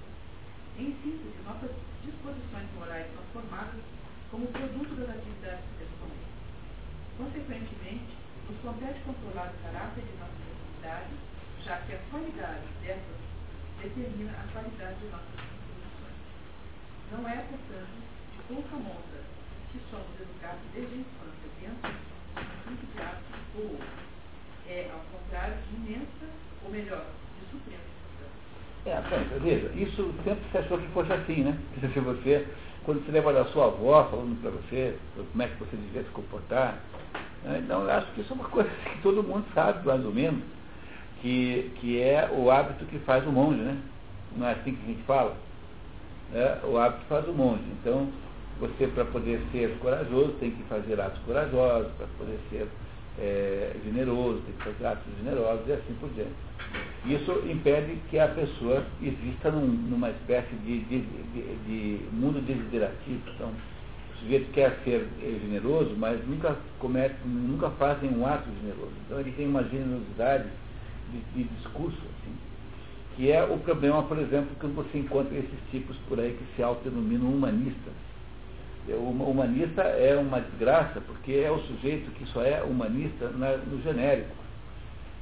Em síntese, nossas disposições morais são formadas como produto das atividades pessoais. Consequentemente, nos compete controlar o caráter de nossas atividades, já que a qualidade dessas determina a qualidade de nossas disposições. Não é, portanto, de pouca monta que somos educados desde a infância dentro de um tipo de ato ou outro é, ao contrário, de imensa, ou melhor, de suprema importância. É, veja, isso sempre se achou que fosse assim, né? [LAUGHS] Se você, quando você leva da sua avó falando para você como é que você devia se comportar, né? então eu acho que isso é uma coisa que todo mundo sabe, mais ou menos, que, que é o hábito que faz o monge, né? Não é assim que a gente fala? É, o hábito faz o monge. Então, você, para poder ser corajoso, tem que fazer atos corajosos, para poder ser é, generoso, tem que fazer atos generosos e assim por diante. Isso impede que a pessoa exista num, numa espécie de, de, de, de, mundo desiderativo. Então, o sujeito quer ser generoso, mas nunca comete, nunca fazem um ato generoso. Então ele tem uma generosidade de, discurso, assim, que é o problema, por exemplo, que você encontra esses tipos por aí que se autodenominam humanistas o humanista é uma desgraça, porque é o sujeito que só é humanista no genérico.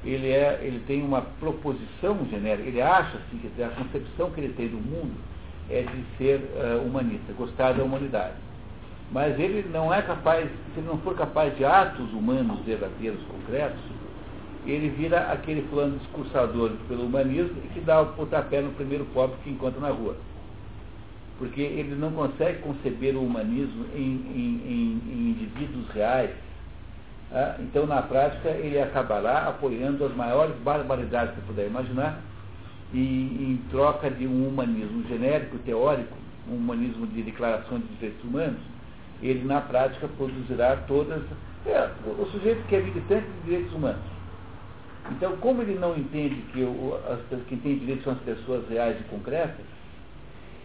Ele, é, ele tem uma proposição genérica, ele acha assim, que a concepção que ele tem do mundo é de ser uh, humanista, gostar da humanidade. Mas ele não é capaz, se ele não for capaz de atos humanos verdadeiros, concretos, ele vira aquele plano discursador pelo humanismo e que dá o pontapé no primeiro pobre que encontra na rua porque ele não consegue conceber o humanismo em, em, em, em indivíduos reais. Tá? Então, na prática, ele acabará apoiando as maiores barbaridades que puder imaginar, e em troca de um humanismo genérico, teórico, um humanismo de declaração de direitos humanos, ele na prática produzirá todas. É, o sujeito que é militante de direitos humanos. Então, como ele não entende que o, as, quem tem direitos são as pessoas reais e concretas,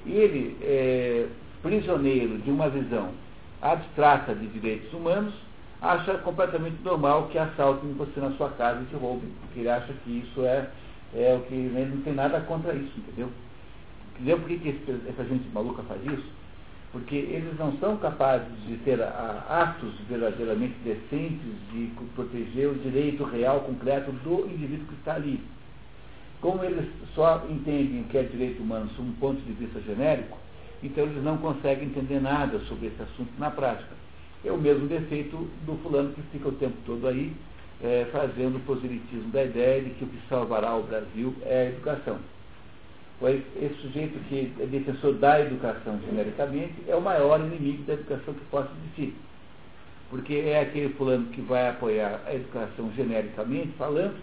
ele, é, prisioneiro de uma visão abstrata de direitos humanos, acha completamente normal que assaltem você na sua casa e te roubem, porque ele acha que isso é, é o que ele não tem nada contra isso, entendeu? Entendeu por que, que essa gente maluca faz isso? Porque eles não são capazes de ter atos verdadeiramente decentes de proteger o direito real, concreto do indivíduo que está ali. Como eles só entendem o que é direito humano sob um ponto de vista genérico, então eles não conseguem entender nada sobre esse assunto na prática. É o mesmo defeito do fulano que fica o tempo todo aí é, fazendo o proselitismo da ideia de que o que salvará o Brasil é a educação. Esse sujeito que é defensor da educação genericamente é o maior inimigo da educação que possa existir. Porque é aquele fulano que vai apoiar a educação genericamente falando,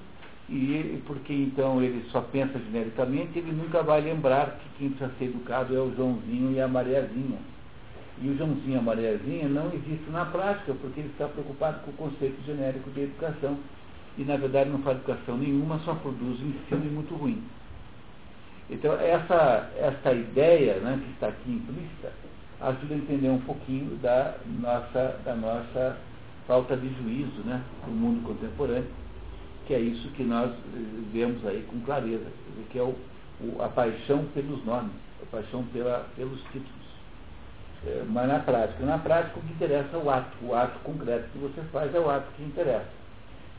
e porque então ele só pensa genericamente, ele nunca vai lembrar que quem precisa ser educado é o Joãozinho e a Mariazinha. E o Joãozinho e a Mariazinha não existem na prática, porque ele está preocupado com o conceito genérico de educação. E na verdade não faz educação nenhuma, só produz um ensino muito ruim. Então, essa, essa ideia né, que está aqui implícita ajuda a entender um pouquinho da nossa, da nossa falta de juízo né, do mundo contemporâneo, que é isso que nós eh, vemos aí com clareza, que é o, o, a paixão pelos nomes, a paixão pela, pelos títulos. É, mas na prática, na prática o que interessa é o ato, o ato concreto que você faz é o ato que interessa.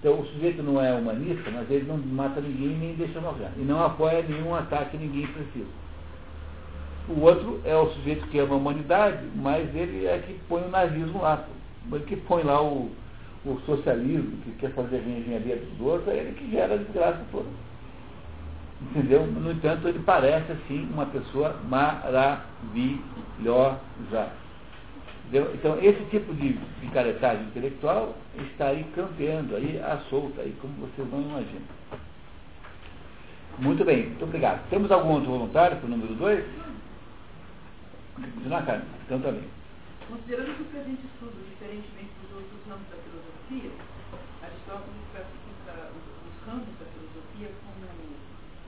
Então o sujeito não é humanista, mas ele não mata ninguém nem deixa morrer. E não apoia nenhum ataque ninguém precisa. O outro é o sujeito que ama a humanidade, mas ele é que põe o nazismo lá. Ele que põe lá o, o socialismo, que quer fazer a engenharia dos outros, é ele que gera a desgraça toda. Entendeu? No entanto, ele parece assim uma pessoa maravilhosa. Então, esse tipo de picaretagem intelectual está aí campeando, aí à solta, aí, como vocês não imaginam. Muito bem, muito obrigado. Temos algum outro voluntário para o número 2? Continuar, Carmen? Então também. Tá Considerando que o presente estudo, diferentemente dos outros ramos da filosofia, Aristóteles classifica os ramos da filosofia como,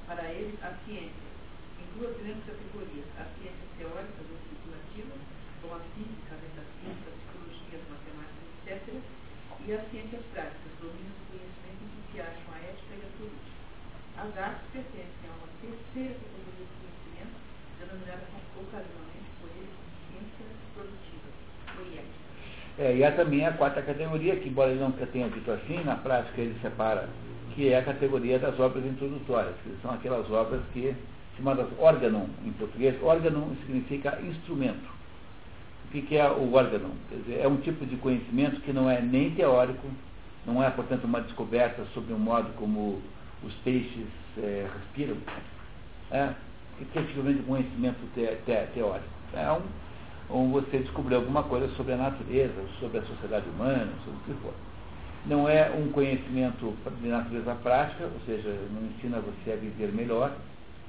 para ele, a ciência, em duas grandes categorias, a ciência teórica ou especulativa, como a física, e as ciências práticas, domínio do conhecimento em que acham a ética e a política. As artes pertencem a uma terceira categoria de conhecimento, denominada ocasionalmente por ele ciência produtiva, ou ética. É, e há também a quarta categoria, que embora ele não tenha dito assim, na prática ele separa, que é a categoria das obras introdutórias, que são aquelas obras que, chamadas órgão em português, órgão significa instrumento o que é o órgão? Quer dizer, é um tipo de conhecimento que não é nem teórico, não é, portanto, uma descoberta sobre o modo como os peixes é, respiram, é, que é um conhecimento te, te, teórico. É um, um você descobrir alguma coisa sobre a natureza, sobre a sociedade humana, sobre o que for. Não é um conhecimento de natureza prática, ou seja, não ensina você a viver melhor,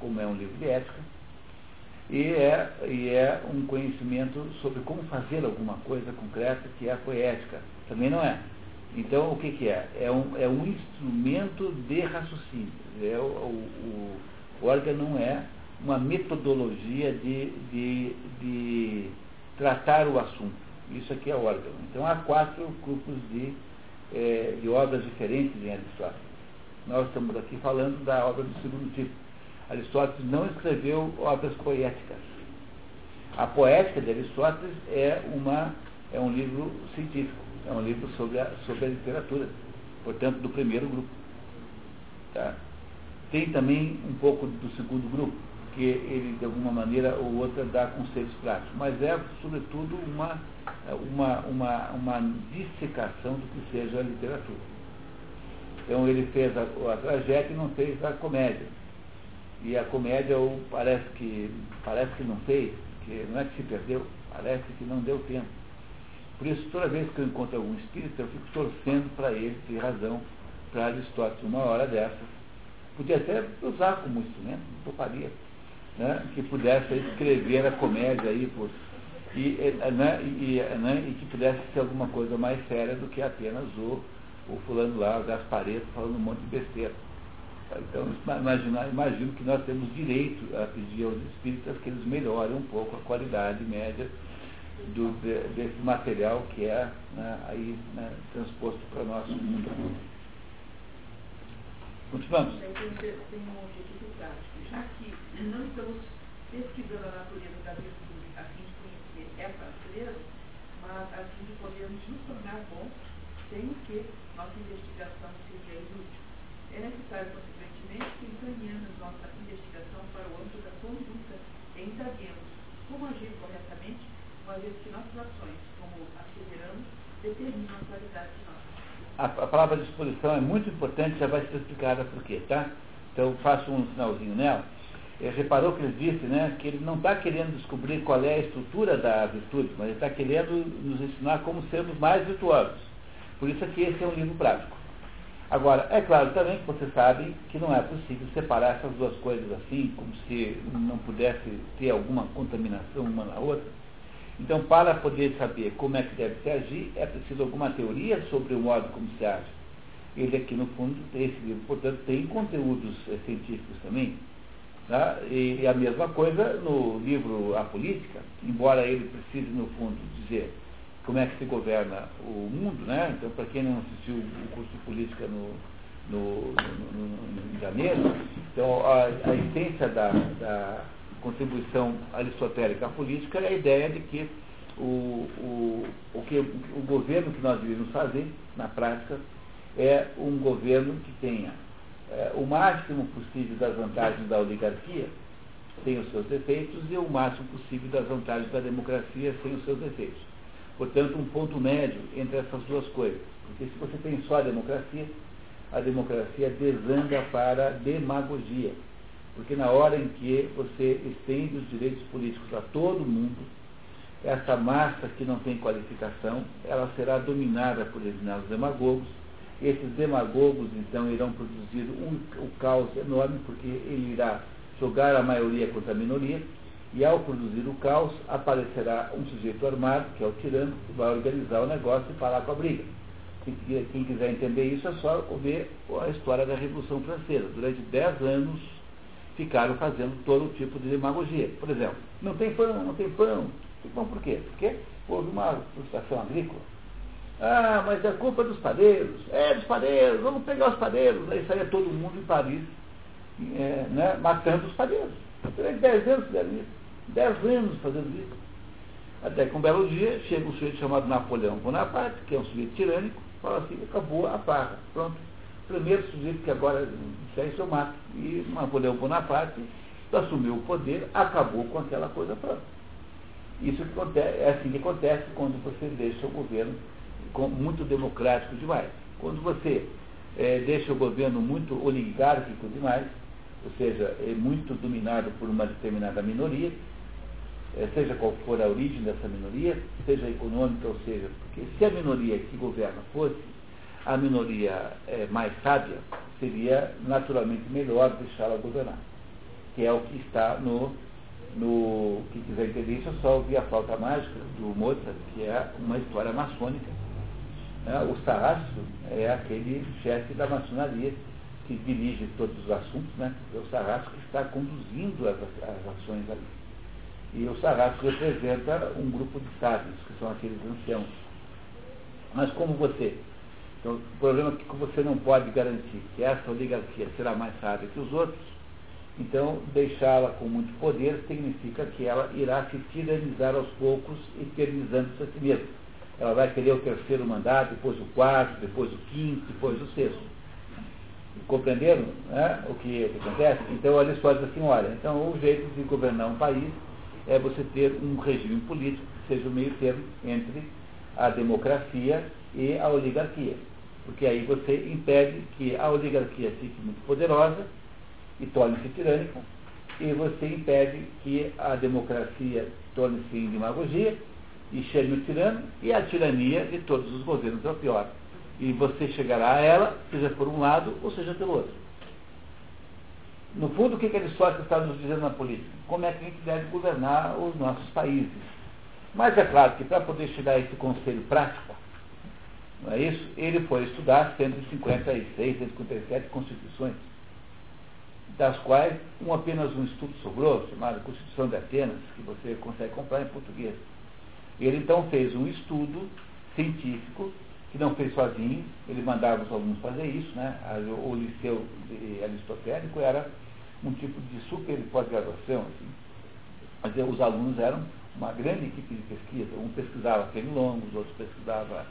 como é um livro de ética, e é, e é um conhecimento sobre como fazer alguma coisa concreta, que é a poética. Também não é. Então, o que, que é? É um, é um instrumento de raciocínio. É o, o, o órgão não é uma metodologia de, de, de tratar o assunto. Isso aqui é órgão. Então, há quatro grupos de, é, de obras diferentes em Aristóteles. Nós estamos aqui falando da obra do segundo tipo Aristóteles não escreveu obras poéticas. A poética de Aristóteles é, uma, é um livro científico, é um livro sobre a, sobre a literatura, portanto, do primeiro grupo. Tá? Tem também um pouco do segundo grupo, que ele, de alguma maneira ou outra, dá conceitos práticos, mas é, sobretudo, uma, uma, uma, uma dissecação do que seja a literatura. Então, ele fez a, a tragédia e não fez a comédia e a comédia ou parece que, parece que não fez, que não é que se perdeu, parece que não deu tempo. Por isso, toda vez que eu encontro algum espírito, eu fico torcendo para ele ter razão para Aristóteles uma hora dessas. Podia até usar como instrumento, não toparia, né? que pudesse escrever a comédia aí por, e, né? E, né? e, que pudesse ser alguma coisa mais séria do que apenas o, o fulano lá, o Gaspareto, falando um monte de besteira. Então, imaginar, imagino que nós temos direito a pedir aos espíritas que eles melhorem um pouco a qualidade média do, de, desse material que é né, aí né, transposto para o nosso mundo. Continuamos. Tem um objetivo prático. Já que não estamos pesquisando a natureza da virtude a fim de conhecer essa natureza, mas a fim de podermos nos tornar bons, sem o que nossa investigação seria inútil. É necessário, que nossa investigação para o âmbito da conduta como agir corretamente, uma vez que nossas ações, como determinam a qualidade de nós. A, a palavra disposição é muito importante, já vai ser explicada por quê, tá? Então faço um sinalzinho nela. Ele reparou que ele disse né, que ele não está querendo descobrir qual é a estrutura da virtude, mas ele está querendo nos ensinar como sermos mais virtuosos. Por isso aqui esse é um livro prático. Agora, é claro também que vocês sabem que não é possível separar essas duas coisas assim, como se não pudesse ter alguma contaminação uma na outra. Então, para poder saber como é que deve se agir, é preciso alguma teoria sobre o modo como se age. Ele aqui, no fundo, esse livro, portanto, tem conteúdos é, científicos também. Tá? E, e a mesma coisa no livro A Política, embora ele precise, no fundo, dizer como é que se governa o mundo, né? Então, para quem não assistiu o curso de política no, no, no, no em janeiro, então a, a essência da, da, contribuição aristotélica à política é a ideia de que o, o, o, que o governo que nós devemos fazer, na prática, é um governo que tenha é, o máximo possível das vantagens da oligarquia, sem os seus defeitos, e o máximo possível das vantagens da democracia, sem os seus defeitos. Portanto, um ponto médio entre essas duas coisas. Porque se você tem só a democracia, a democracia desanda para a demagogia. Porque na hora em que você estende os direitos políticos a todo mundo, essa massa que não tem qualificação, ela será dominada por determinados demagogos. Esses demagogos, então, irão produzir um, um caos enorme, porque ele irá jogar a maioria contra a minoria, e ao produzir o caos, aparecerá um sujeito armado, que é o tirano, que vai organizar o negócio e parar com a briga. Quem, quiser entender isso é só ver a história da Revolução Francesa. Durante dez anos ficaram fazendo todo tipo de demagogia. Por exemplo, não tem pão, não tem pão. Tem pão por quê? Porque houve uma frustração agrícola. Ah, mas é culpa dos padeiros. É dos padeiros, vamos pegar os padeiros. Aí saia todo mundo em Paris é, né, matando os padeiros. Durante dez anos fizeram isso. Dez anos fazendo isso. Até que um belo dia chega um sujeito chamado Napoleão Bonaparte, que é um sujeito tirânico, fala assim, acabou a parra. Pronto. Primeiro sujeito que agora disser isso eu mato. E Napoleão Bonaparte assumiu o poder, acabou com aquela coisa pronto. Isso é assim que acontece quando você deixa o governo muito democrático demais. Quando você é, deixa o governo muito oligárquico demais, ou seja, é muito dominado por uma determinada minoria, seja qual for a origem dessa minoria, seja econômica ou seja, porque se a minoria que governa fosse a minoria é, mais sábia, seria naturalmente melhor deixá-la governar, que é o que está no, no que quiser entender isso, é só ouvir a flauta mágica do Mozart, que é uma história maçônica. Né? O sarrastro é aquele chefe da maçonaria que dirige todos os assuntos, né? é o sarrastro que está conduzindo as, as ações ali. E o sarrastro representa um grupo de sábios, que são aqueles anciãos. Mas como você então, o problema é que você não pode garantir que essa oligarquia será mais sábia que os outros, então deixá-la com muito poder significa que ela irá se tiranizar aos poucos e tyrannizando-se a si mesma. Ela vai querer o terceiro mandato, depois o quarto, depois o quinto, depois o sexto. Compreenderam né, o, que, acontece? Então a só assim, olha, então o jeito de governar um país é você ter um regime político que seja o meio termo entre a democracia e a oligarquia porque aí você impede que a oligarquia fique muito poderosa e torne-se tirânica, e você impede que a democracia torne-se em demagogia e chegue o tirano, e a tirania de todos os governos é o pior. E você chegará a ela, seja por um lado ou seja pelo outro. No fundo, o que, que Aristóteles está nos dizendo na política? Como é que a gente deve governar os nossos países. Mas é claro que para poder a esse conselho prático, não é isso? Ele foi estudar 156, 157 constituições, das quais um, apenas um estudo sobrou, chamado Constituição de Atenas, que você consegue comprar em português. Ele então fez um estudo científico, que não fez sozinho, ele mandava os alunos fazer isso, né? O liceu aristotélico era um tipo de super pós-graduação, assim. Mas os alunos eram uma grande equipe de pesquisa. Um pesquisava pernilongos, outro pesquisava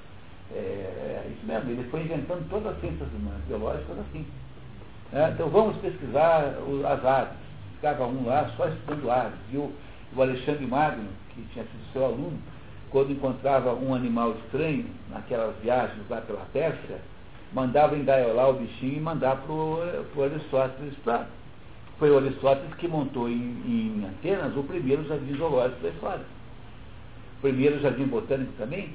é, isso mesmo, ele foi inventando todas as ciências humanas, biológicas assim. É, então vamos pesquisar as aves. Ficava um lá só estudando aves. E o, o Alexandre Magno, que tinha sido seu aluno, quando encontrava um animal estranho, naquelas viagens lá pela Pérsia, mandava engaiolar o bichinho e mandar para o Aristóteles para. Foi o Aristóteles que montou em, em Atenas o primeiro jardim zoológico da história. O primeiro jardim botânico também,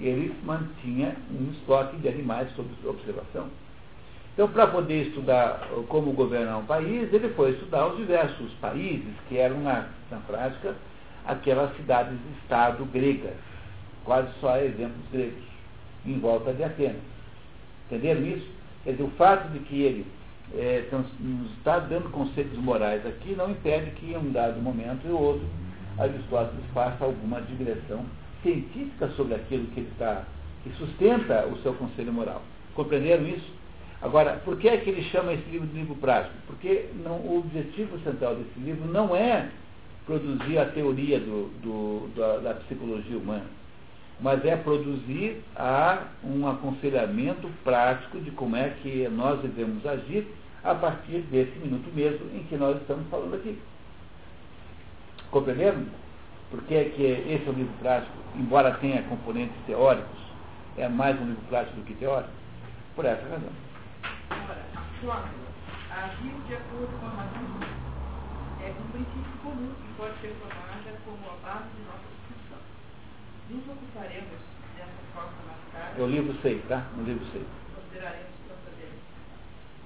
ele mantinha um estoque de animais sob observação. Então, para poder estudar como governar um país, ele foi estudar os diversos países que eram, na, na prática, aquelas cidades-estado gregas, quase só exemplos gregos, em volta de Atenas. Entenderam isso? Quer dizer, o fato de que ele é, nos está dando conceitos morais aqui não impede que em um dado momento e outro Aristóteles faça alguma digressão científica sobre aquilo que ele está, que sustenta o seu conselho moral. Compreenderam isso? Agora, por que é que ele chama esse livro de livro prático? Porque não, o objetivo central desse livro não é produzir a teoria do, do, da, da, psicologia humana, mas é produzir a, um aconselhamento prático de como é que nós devemos agir a partir desse minuto mesmo em que nós estamos falando aqui. Compreenderam? Porque é que esse é um livro prático, embora tenha componentes teóricos, é mais um livro prático do que teórico? Por essa razão. Agora, a fórmula agir de acordo com a razão é um princípio comum que pode ser tomada como a base de nossa discussão. Nos ocuparemos dessa fórmula mais tarde. É o livro 6, tá? No livro 6.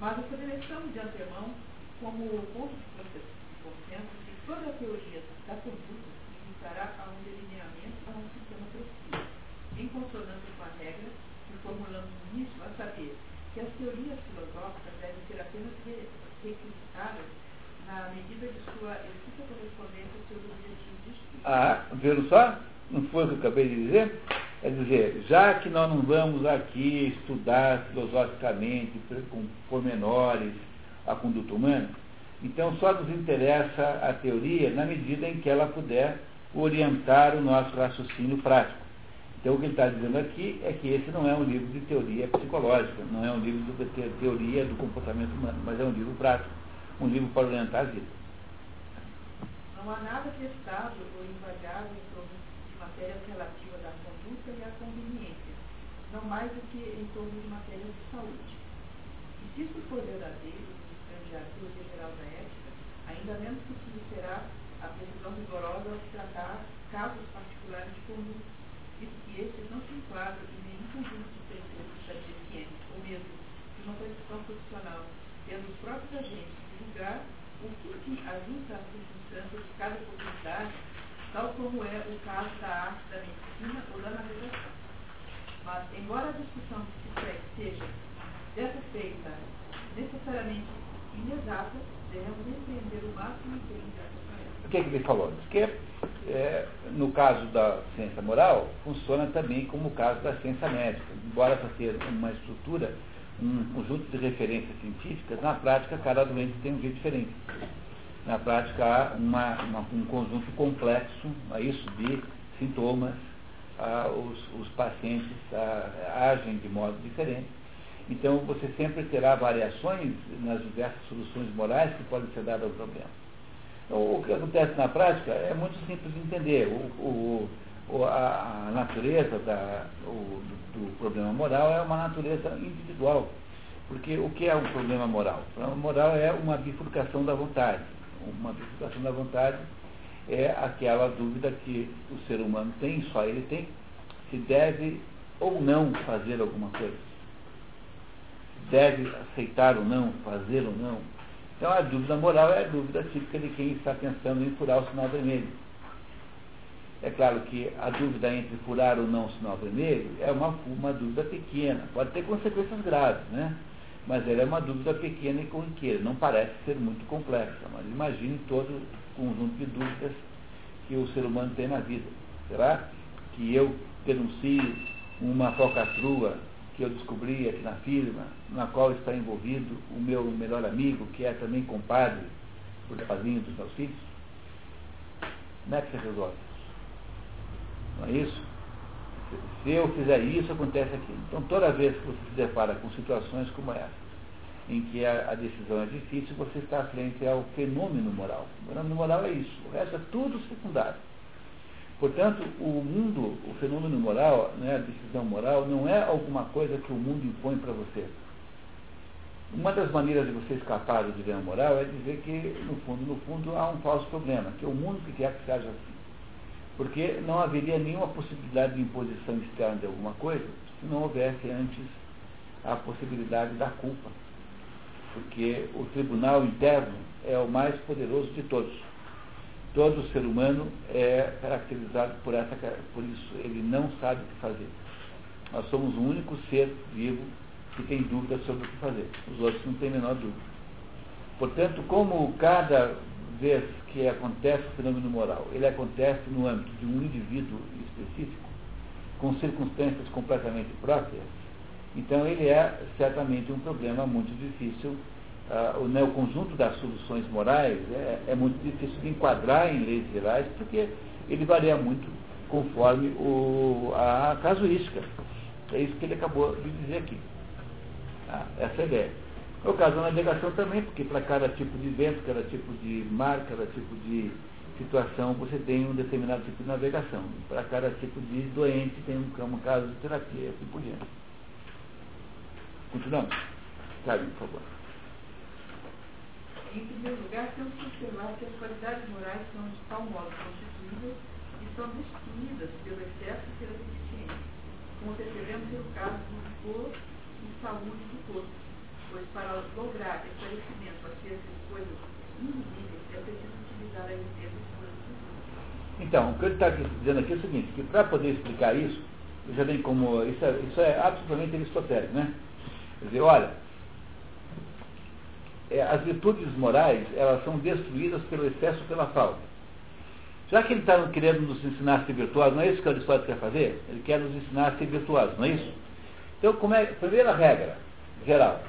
Mas estabelecemos de antemão como ponto de consenso que toda a teoria da conduta dará a um delineamento a um sistema preciso, em consonância com a regra que formulamos no início, a saber que as teorias filosóficas devem ser apenas requisitadas na medida de sua eficácia correspondência aos seus objetivos de estudo. Ah, viram só? Não foi o que eu acabei de dizer? É dizer, já que nós não vamos aqui estudar filosoficamente, com pormenores, a conduta humana, então só nos interessa a teoria na medida em que ela puder orientar o nosso raciocínio prático. Então, o que ele está dizendo aqui é que esse não é um livro de teoria psicológica, não é um livro de teoria do comportamento humano, mas é um livro prático, um livro para orientar a vida. Não há nada testado ou invadiado em torno de matérias relativas conduta e conveniência, não mais do que em torno de matérias de saúde. E se isso for verdadeiro, no a teoria geral da ética, ainda menos possível será a precisão rigorosa ao tratar casos particulares de conduta, visto que esses não se enquadram em nenhum conjunto de preceitos adjacentes, ou mesmo de uma prescrição profissional, tendo os próprios agentes de julgar o que se ajusta às circunstâncias de cada oportunidade, tal como é o caso da arte da medicina ou da navegação. Mas, embora a discussão que se segue seja dessa feita necessariamente inexata, devemos empreender o máximo tempo o que, é que ele falou? Diz que, é, no caso da ciência moral, funciona também como o caso da ciência médica. Embora para ter uma estrutura, um conjunto de referências científicas, na prática cada doente tem um jeito diferente. Na prática há uma, uma, um conjunto complexo, é isso, de sintomas, ah, os, os, pacientes ah, agem de modo diferente. Então você sempre terá variações nas diversas soluções morais que podem ser dadas ao problema. Então, o que acontece na prática é muito simples de entender. O, o, a, a, natureza da, o, do, do, problema moral é uma natureza individual. Porque o que é um problema moral? O problema moral é uma bifurcação da vontade. Uma bifurcação da vontade é aquela dúvida que o ser humano tem, só ele tem, se deve ou não fazer alguma coisa. Deve aceitar ou não, fazer ou não então a dúvida moral é a dúvida típica de quem está pensando em furar o sinal vermelho. É claro que a dúvida entre furar ou não o sinal vermelho é uma, uma dúvida pequena, pode ter consequências graves, né? Mas ela é uma dúvida pequena e corriqueira, não parece ser muito complexa, mas imagine todo o conjunto de dúvidas que o ser humano tem na vida. Será que eu denuncio uma falcatrua que eu descobri aqui na firma, na qual está envolvido o meu melhor amigo, que é também compadre, por padrinho dos meus filhos? Como é que você resolve isso? Não é isso? Se eu fizer isso, acontece aquilo. Então, toda vez que você se depara com situações como essa, em que a, a, decisão é difícil, você está frente ao fenômeno moral. O fenômeno moral é isso. O resto é tudo secundário. Portanto, o mundo, o fenômeno moral, né, a decisão moral, não é alguma coisa que o mundo impõe para você. Uma das maneiras de você escapar do dilema moral é dizer que, no fundo, no fundo, há um falso problema, que é o mundo que quer que seja assim. Porque não haveria nenhuma possibilidade de imposição externa de alguma coisa se não houvesse antes a possibilidade da culpa. Porque o tribunal interno é o mais poderoso de todos. Todo ser humano é caracterizado por, essa, por isso. Ele não sabe o que fazer. Nós somos o único ser vivo que tem dúvida sobre o que fazer. Os outros não têm a menor dúvida. Portanto, como cada vez que acontece o fenômeno moral, ele acontece no âmbito de um indivíduo específico, com circunstâncias completamente próprias, então ele é certamente um problema muito difícil. Uh, o, né, o, conjunto das soluções morais é, é, muito difícil de enquadrar em leis gerais, porque ele varia muito conforme o, a casuística. É isso que ele acabou de dizer aqui. Ah, essa é a ideia. É o caso da navegação também, porque para cada tipo de vento, cada tipo de mar, cada tipo de situação, você tem um determinado tipo de navegação. Para cada tipo de doente tem um, um caso de terapia, assim por diante. Continuamos? Sabe, por favor. Em primeiro lugar, temos que observar que as qualidades morais são de tal modo constituídas e são destruídas pelo excesso e pela deficiência, como percebemos no caso do vigor e saúde do corpo pois para lograr esclarecimento acerca de coisas invisíveis é preciso utilizar a exemplos então, o que ele está dizendo aqui é o seguinte, que para poder explicar isso, já vem como. Isso é, isso é absolutamente aristotélico, né? Quer dizer, olha, é, as virtudes morais, elas são destruídas pelo excesso e pela falta. Já que ele está querendo nos ensinar a ser virtuosos, não é isso que Aristóteles quer fazer? Ele quer nos ensinar a ser virtuosos, não é isso? Então, como é, primeira regra geral,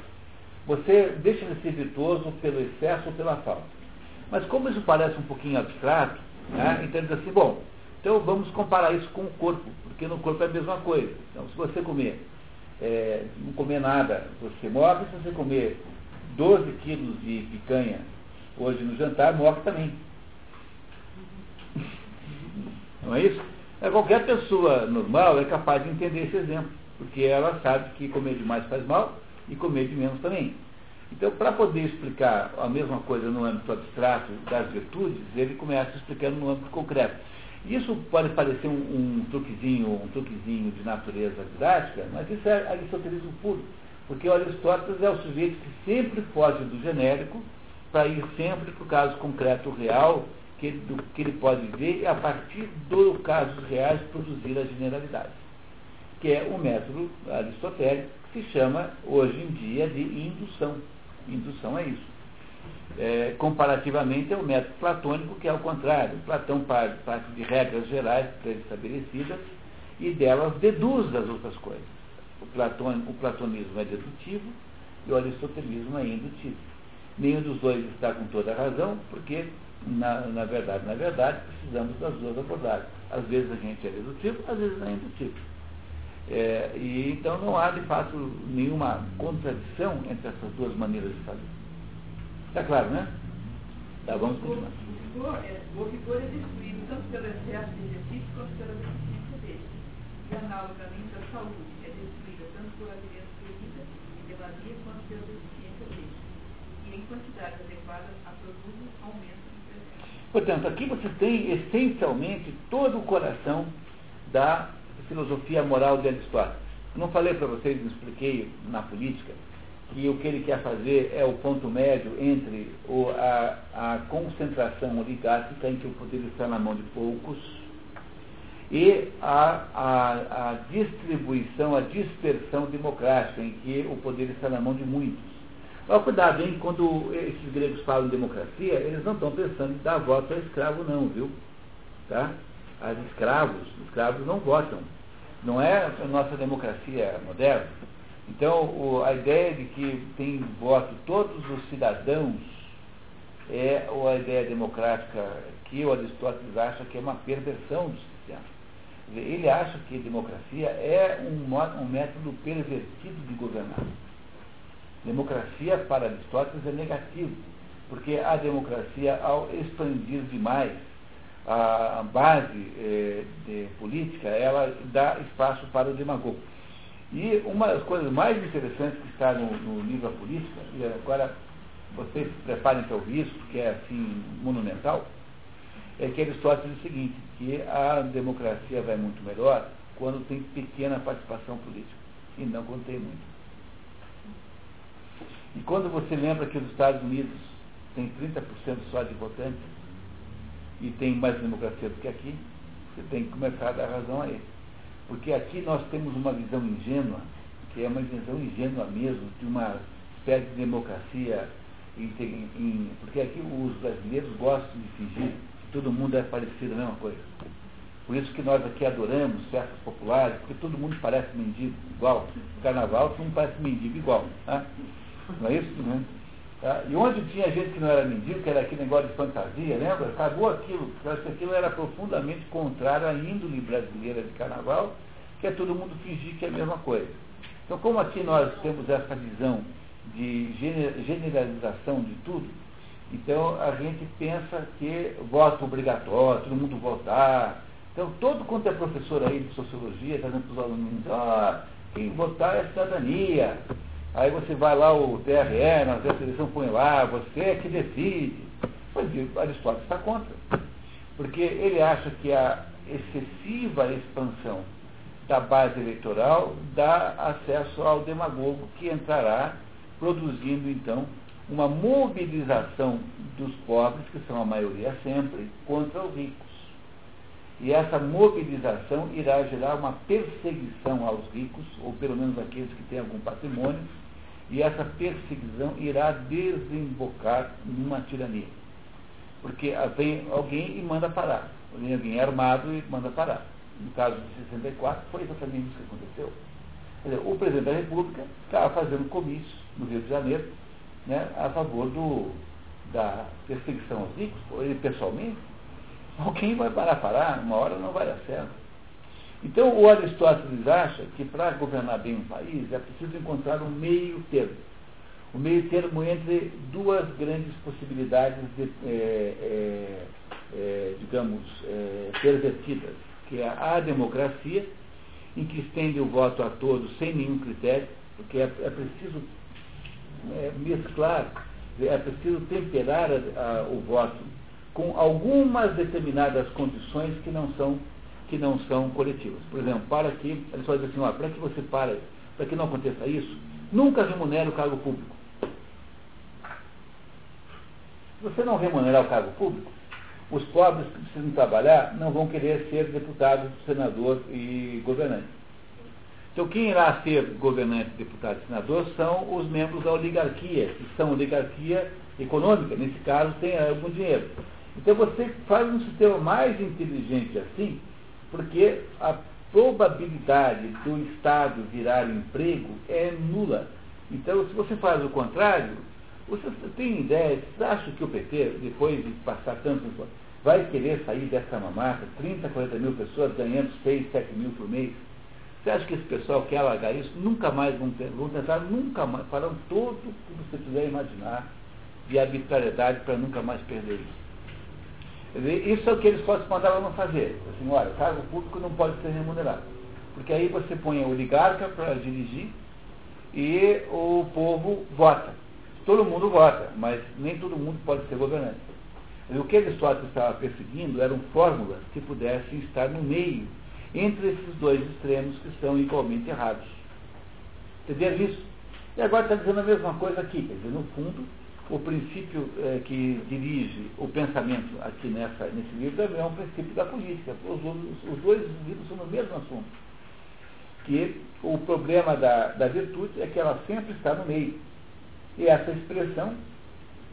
você deixa de ser virtuoso pelo excesso ou pela falta. Mas como isso parece um pouquinho abstrato, né, então diz assim, bom, então vamos comparar isso com o corpo, porque no corpo é a mesma coisa. Então, se você comer, é, não comer nada, você morre, se você comer 12 quilos de picanha hoje no jantar, morre também. Não é isso? É, qualquer pessoa normal é capaz de entender esse exemplo, porque ela sabe que comer demais faz mal, e comer de menos também. Então, para poder explicar a mesma coisa no âmbito abstrato das virtudes, ele começa explicando no âmbito concreto. Isso pode parecer um, um truquezinho, um truquezinho de natureza didática, mas isso é aristotelismo puro. Porque o Aristóteles é o sujeito que sempre foge do genérico para ir sempre para o caso concreto real que ele, do, que ele pode ver e a partir dos casos reais produzir a generalidade. Que é o método aristotélico se chama, hoje em dia, de indução. Indução é isso. É, comparativamente é método platônico, que é o contrário. Platão parte, de regras gerais pré-estabelecidas e delas deduz as outras coisas. O, Platão, o platonismo é dedutivo e o aristotelismo é indutivo. Nenhum dos dois está com toda a razão, porque, na, na verdade, na verdade, precisamos das duas abordagens. Às vezes a gente é dedutivo, às vezes é indutivo. É, e então não há de fato nenhuma contradição entre essas duas maneiras de fazer. Está claro, né? Tá, vamos continuar. O vigor é, o é destruído tanto pelo excesso de exercício quanto pela deficiência dele. E analogamente a saúde é destruída tanto pela alimento bebida e demasia quanto pela deficiência dele. E em quantidades adequadas a produto aumento de presença. Portanto, aqui você tem essencialmente todo o coração da filosofia moral de Aristóteles. Não falei para vocês, não expliquei na política, que o que ele quer fazer é o ponto médio entre o, a, a, concentração oligárquica, em que o poder está na mão de poucos, e a, a, a distribuição, a dispersão democrática, em que o poder está na mão de muitos. Olha, cuidado, hein? Quando esses gregos falam em democracia, eles não estão pensando em dar voto a escravo, não, viu? Tá? As escravos, os escravos não votam. Não é a nossa democracia moderna. Então, o, a ideia de que tem voto todos os cidadãos é a ideia democrática que o Aristóteles acha que é uma perversão do sistema. Ele acha que democracia é um, um método pervertido de governar. Democracia, para Aristóteles, é negativo, porque a democracia, ao expandir demais a, base eh, de política, ela dá espaço para o demagogo. E uma das coisas mais interessantes que está no, no livro A Política, e agora vocês se preparem para ouvir isso, porque é assim monumental, é que Aristóteles diz o seguinte, que a democracia vai muito melhor quando tem pequena participação política, e não quando tem muito. E quando você lembra que os Estados Unidos têm 30% só de votantes, e tem mais democracia do que aqui, você tem que começar a dar razão a ele. Porque aqui nós temos uma visão ingênua, que é uma visão ingênua mesmo, de uma espécie de democracia, em, em, porque aqui os brasileiros gostam de fingir que todo mundo é parecido a mesma coisa. Por isso que nós aqui adoramos festas populares, porque todo mundo parece mendigo igual. Carnaval todo mundo parece mendigo igual. Tá? Não é isso? Não é? Tá? E onde tinha gente que não era mendigo, que era aquele negócio de fantasia, lembra? Acabou aquilo, porque aquilo era profundamente contrário à índole brasileira de carnaval, que é todo mundo fingir que é a mesma coisa. Então, como aqui nós temos essa visão de generalização de tudo, então a gente pensa que voto obrigatório, todo mundo votar. Então, todo quanto é professor aí de sociologia, está dizendo para os alunos, ah, quem votar é cidadania. Aí você vai lá, o TRE, na seleção põe lá, você é que decide. Pois Aristóteles está contra. Porque ele acha que a excessiva expansão da base eleitoral dá acesso ao demagogo que entrará produzindo então uma mobilização dos pobres, que são a maioria sempre, contra os ricos. E essa mobilização irá gerar uma perseguição aos ricos, ou pelo menos aqueles que têm algum patrimônio, e essa perseguição irá desembocar numa tirania. Porque vem alguém e manda parar. Vem alguém armado e manda parar. No caso de 64, foi exatamente isso que aconteceu. Dizer, o presidente da República estava fazendo comício no Rio de Janeiro né, a favor do, da perseguição aos ricos, ele pessoalmente. Alguém vai parar parar, uma hora não vai dar certo. Então, o Aristóteles acha que para governar bem um país é preciso encontrar um meio termo. O um meio termo entre duas grandes possibilidades, de, é, é, é, digamos, é, pervertidas, que é a democracia, em que estende o voto a todos sem nenhum critério, porque é, é preciso é, mesclar, é preciso temperar a, a, o voto com algumas determinadas condições que não são que não são coletivas. Por exemplo, para que, ele só diz assim, ó, para que você pare, para que não aconteça isso, nunca remunere o cargo público. Se você não remunerar o cargo público, os pobres que precisam trabalhar não vão querer ser deputado, senador e governante. Então, quem irá ser governante, deputado e senador são os membros da oligarquia, que são oligarquia econômica, nesse caso tem algum dinheiro. Então, você faz um sistema mais inteligente assim, porque a probabilidade do Estado virar emprego é nula. Então, se você faz o contrário, você tem ideia, você acha que o PT, depois de passar tanto tempo, vai querer sair dessa mamata, 30, 40 mil pessoas ganhando 6, 7 mil por mês? Você acha que esse pessoal quer largar isso? Nunca mais vão, vão tentar, nunca mais, farão todo o que você puder imaginar de arbitrariedade para nunca mais perder isso. Isso é o que eles mandaram não fazer. Assim, olha, o cargo público não pode ser remunerado. Porque aí você põe a oligarca para dirigir e o povo vota. Todo mundo vota, mas nem todo mundo pode ser governante. O que Aristóteles estava perseguindo eram fórmulas que pudessem estar no meio, entre esses dois extremos que são igualmente errados. Entenderam isso? E agora está dizendo a mesma coisa aqui. Quer dizer, no fundo, o princípio é, que dirige o pensamento aqui nessa, nesse livro é um princípio da política. Os, os, os dois livros são no mesmo assunto. Que o problema da, da virtude é que ela sempre está no meio. E essa expressão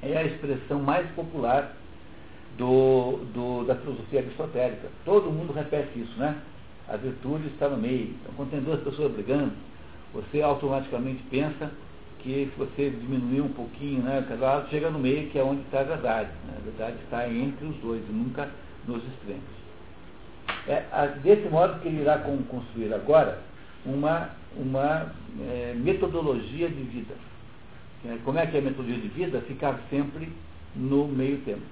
é a expressão mais popular do, do, da filosofia aristotélica. Todo mundo repete isso, né? A virtude está no meio. Então, quando tem duas pessoas brigando, você automaticamente pensa que se você diminuir um pouquinho, né, cada lado chega no meio, que é onde está a verdade. Né? A verdade está entre os dois, nunca nos extremos. É desse modo que ele irá construir agora uma, uma é, metodologia de vida. É, como é que é a metodologia de vida? Ficar sempre no meio termo.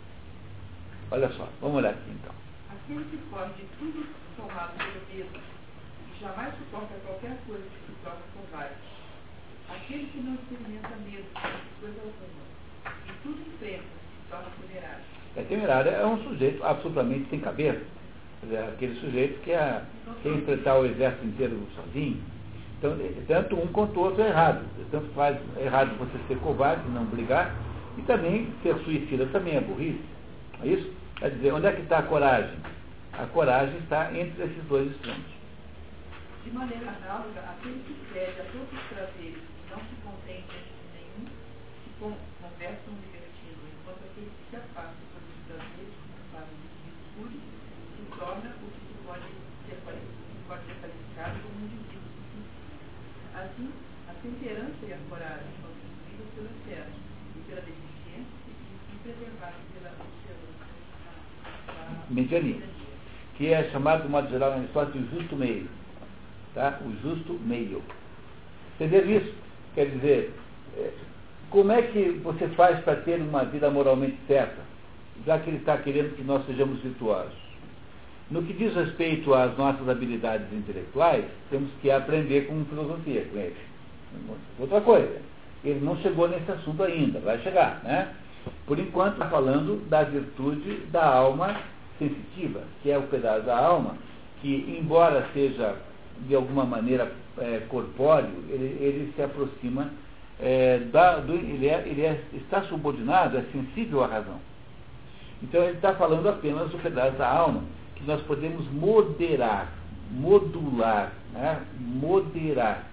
Olha só, vamos olhar aqui então. Aquele que pode de tudo tomado pelo medo jamais suporta qualquer coisa que se torna covarde. Aquele que não experimenta medo coisa alguma e tudo enfrenta se torna temerário. É temerário é um sujeito absolutamente sem cabeça. Aquele sujeito que é, quer enfrentar o exército inteiro sozinho. Então, tanto um quanto o outro é errado. Tanto faz errado você ser covarde, não brigar, e também ser suicida também é burrice. É isso? Quer dizer, onde é que está a coragem? A coragem está entre esses dois extremos. De maneira análoga, aquele que cede a todos os prazeres não se contém de nenhum, se conversa um libertino, enquanto aquele que se afasta por os prazeres culpados de escuros se torna o que se pode ser, pode ser qualificado como um indivíduo Assim, a temperança e a coragem são destruídas pelo excesso e pela deficiência e preservadas pela observância da mediania, que é chamado, de modo geral, na história de justo meio tá? o justo meio. Entender isso? Quer dizer, é, como é que você faz para ter uma vida moralmente certa, já que ele está querendo que nós sejamos virtuosos? No que diz respeito às nossas habilidades intelectuais, temos que aprender com filosofia com ele. Outra coisa, ele não chegou nesse assunto ainda, vai chegar, né? Por enquanto está falando da virtude da alma sensitiva, que é o pedaço da alma que, embora seja de alguma maneira é, corpóreo, ele, ele, se aproxima, é, da, do, ele, é, ele é, está subordinado, é sensível à razão. Então ele está falando apenas do pedaço da alma, que nós podemos moderar, modular, né? moderar.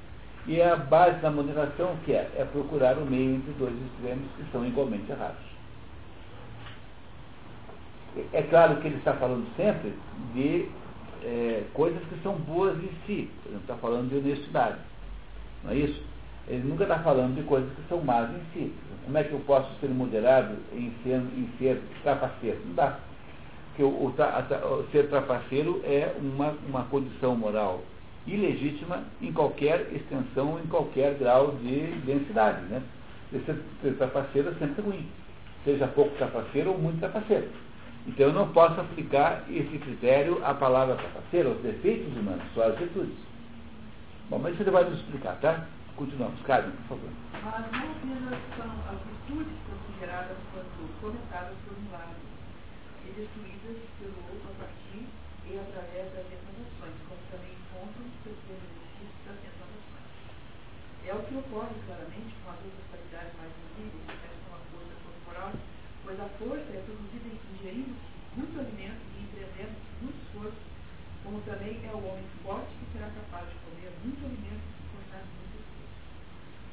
E a base da moderação que é? É procurar o meio entre dois extremos que são igualmente errados. É claro que ele está falando sempre de é, coisas que são boas em si. Ele não está falando de honestidade. Não é isso? Ele nunca está falando de coisas que são más em si. Como é que eu posso ser moderado em ser, em ser trapaceiro? Não dá. Porque o, o, o ser trapaceiro é uma, uma condição moral ilegítima em qualquer extensão, em qualquer grau de densidade. Né? Ser, ser trapaceiro é sempre ruim. Seja pouco trapaceiro ou muito trapaceiro. Então eu não posso aplicar esse critério à palavra trapaceira, aos defeitos humanos, só às virtudes. Bom, mas você vai nos explicar, tá? Continuamos. Carmen, por favor. Mas não apenas são as virtudes consideradas quanto comentadas por um lado e destruídas pelo outro a partir e através das tentações, como também encontram seus benefícios das tentações. É o que ocorre claramente com as outras qualidades mais visíveis, que são a força corporal, pois a força é produzida ingerindo muito alimento e empreendendo muito esforço, como é o homem forte que será capaz de comer muito alimento e suportar muito esforço.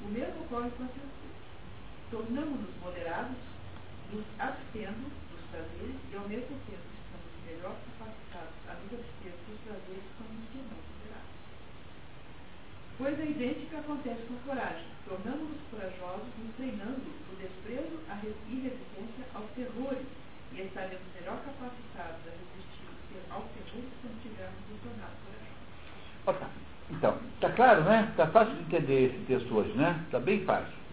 O mesmo ocorre com a censura. Tornamos-nos moderados, nos abstendo dos prazeres e ao mesmo tempo estamos melhor capacitados a nos abster dos prazeres quando nos tornamos moderados. Coisa idêntica acontece com a coragem. Tornamos-nos corajosos, nos treinando o desprezo e resistência aos terrores e estaremos melhor capacitados a resistir ao terror quando tivermos nos tornado corajosos. Tá. Então, está claro, né? Está fácil de entender esse texto hoje, né? Está bem fácil.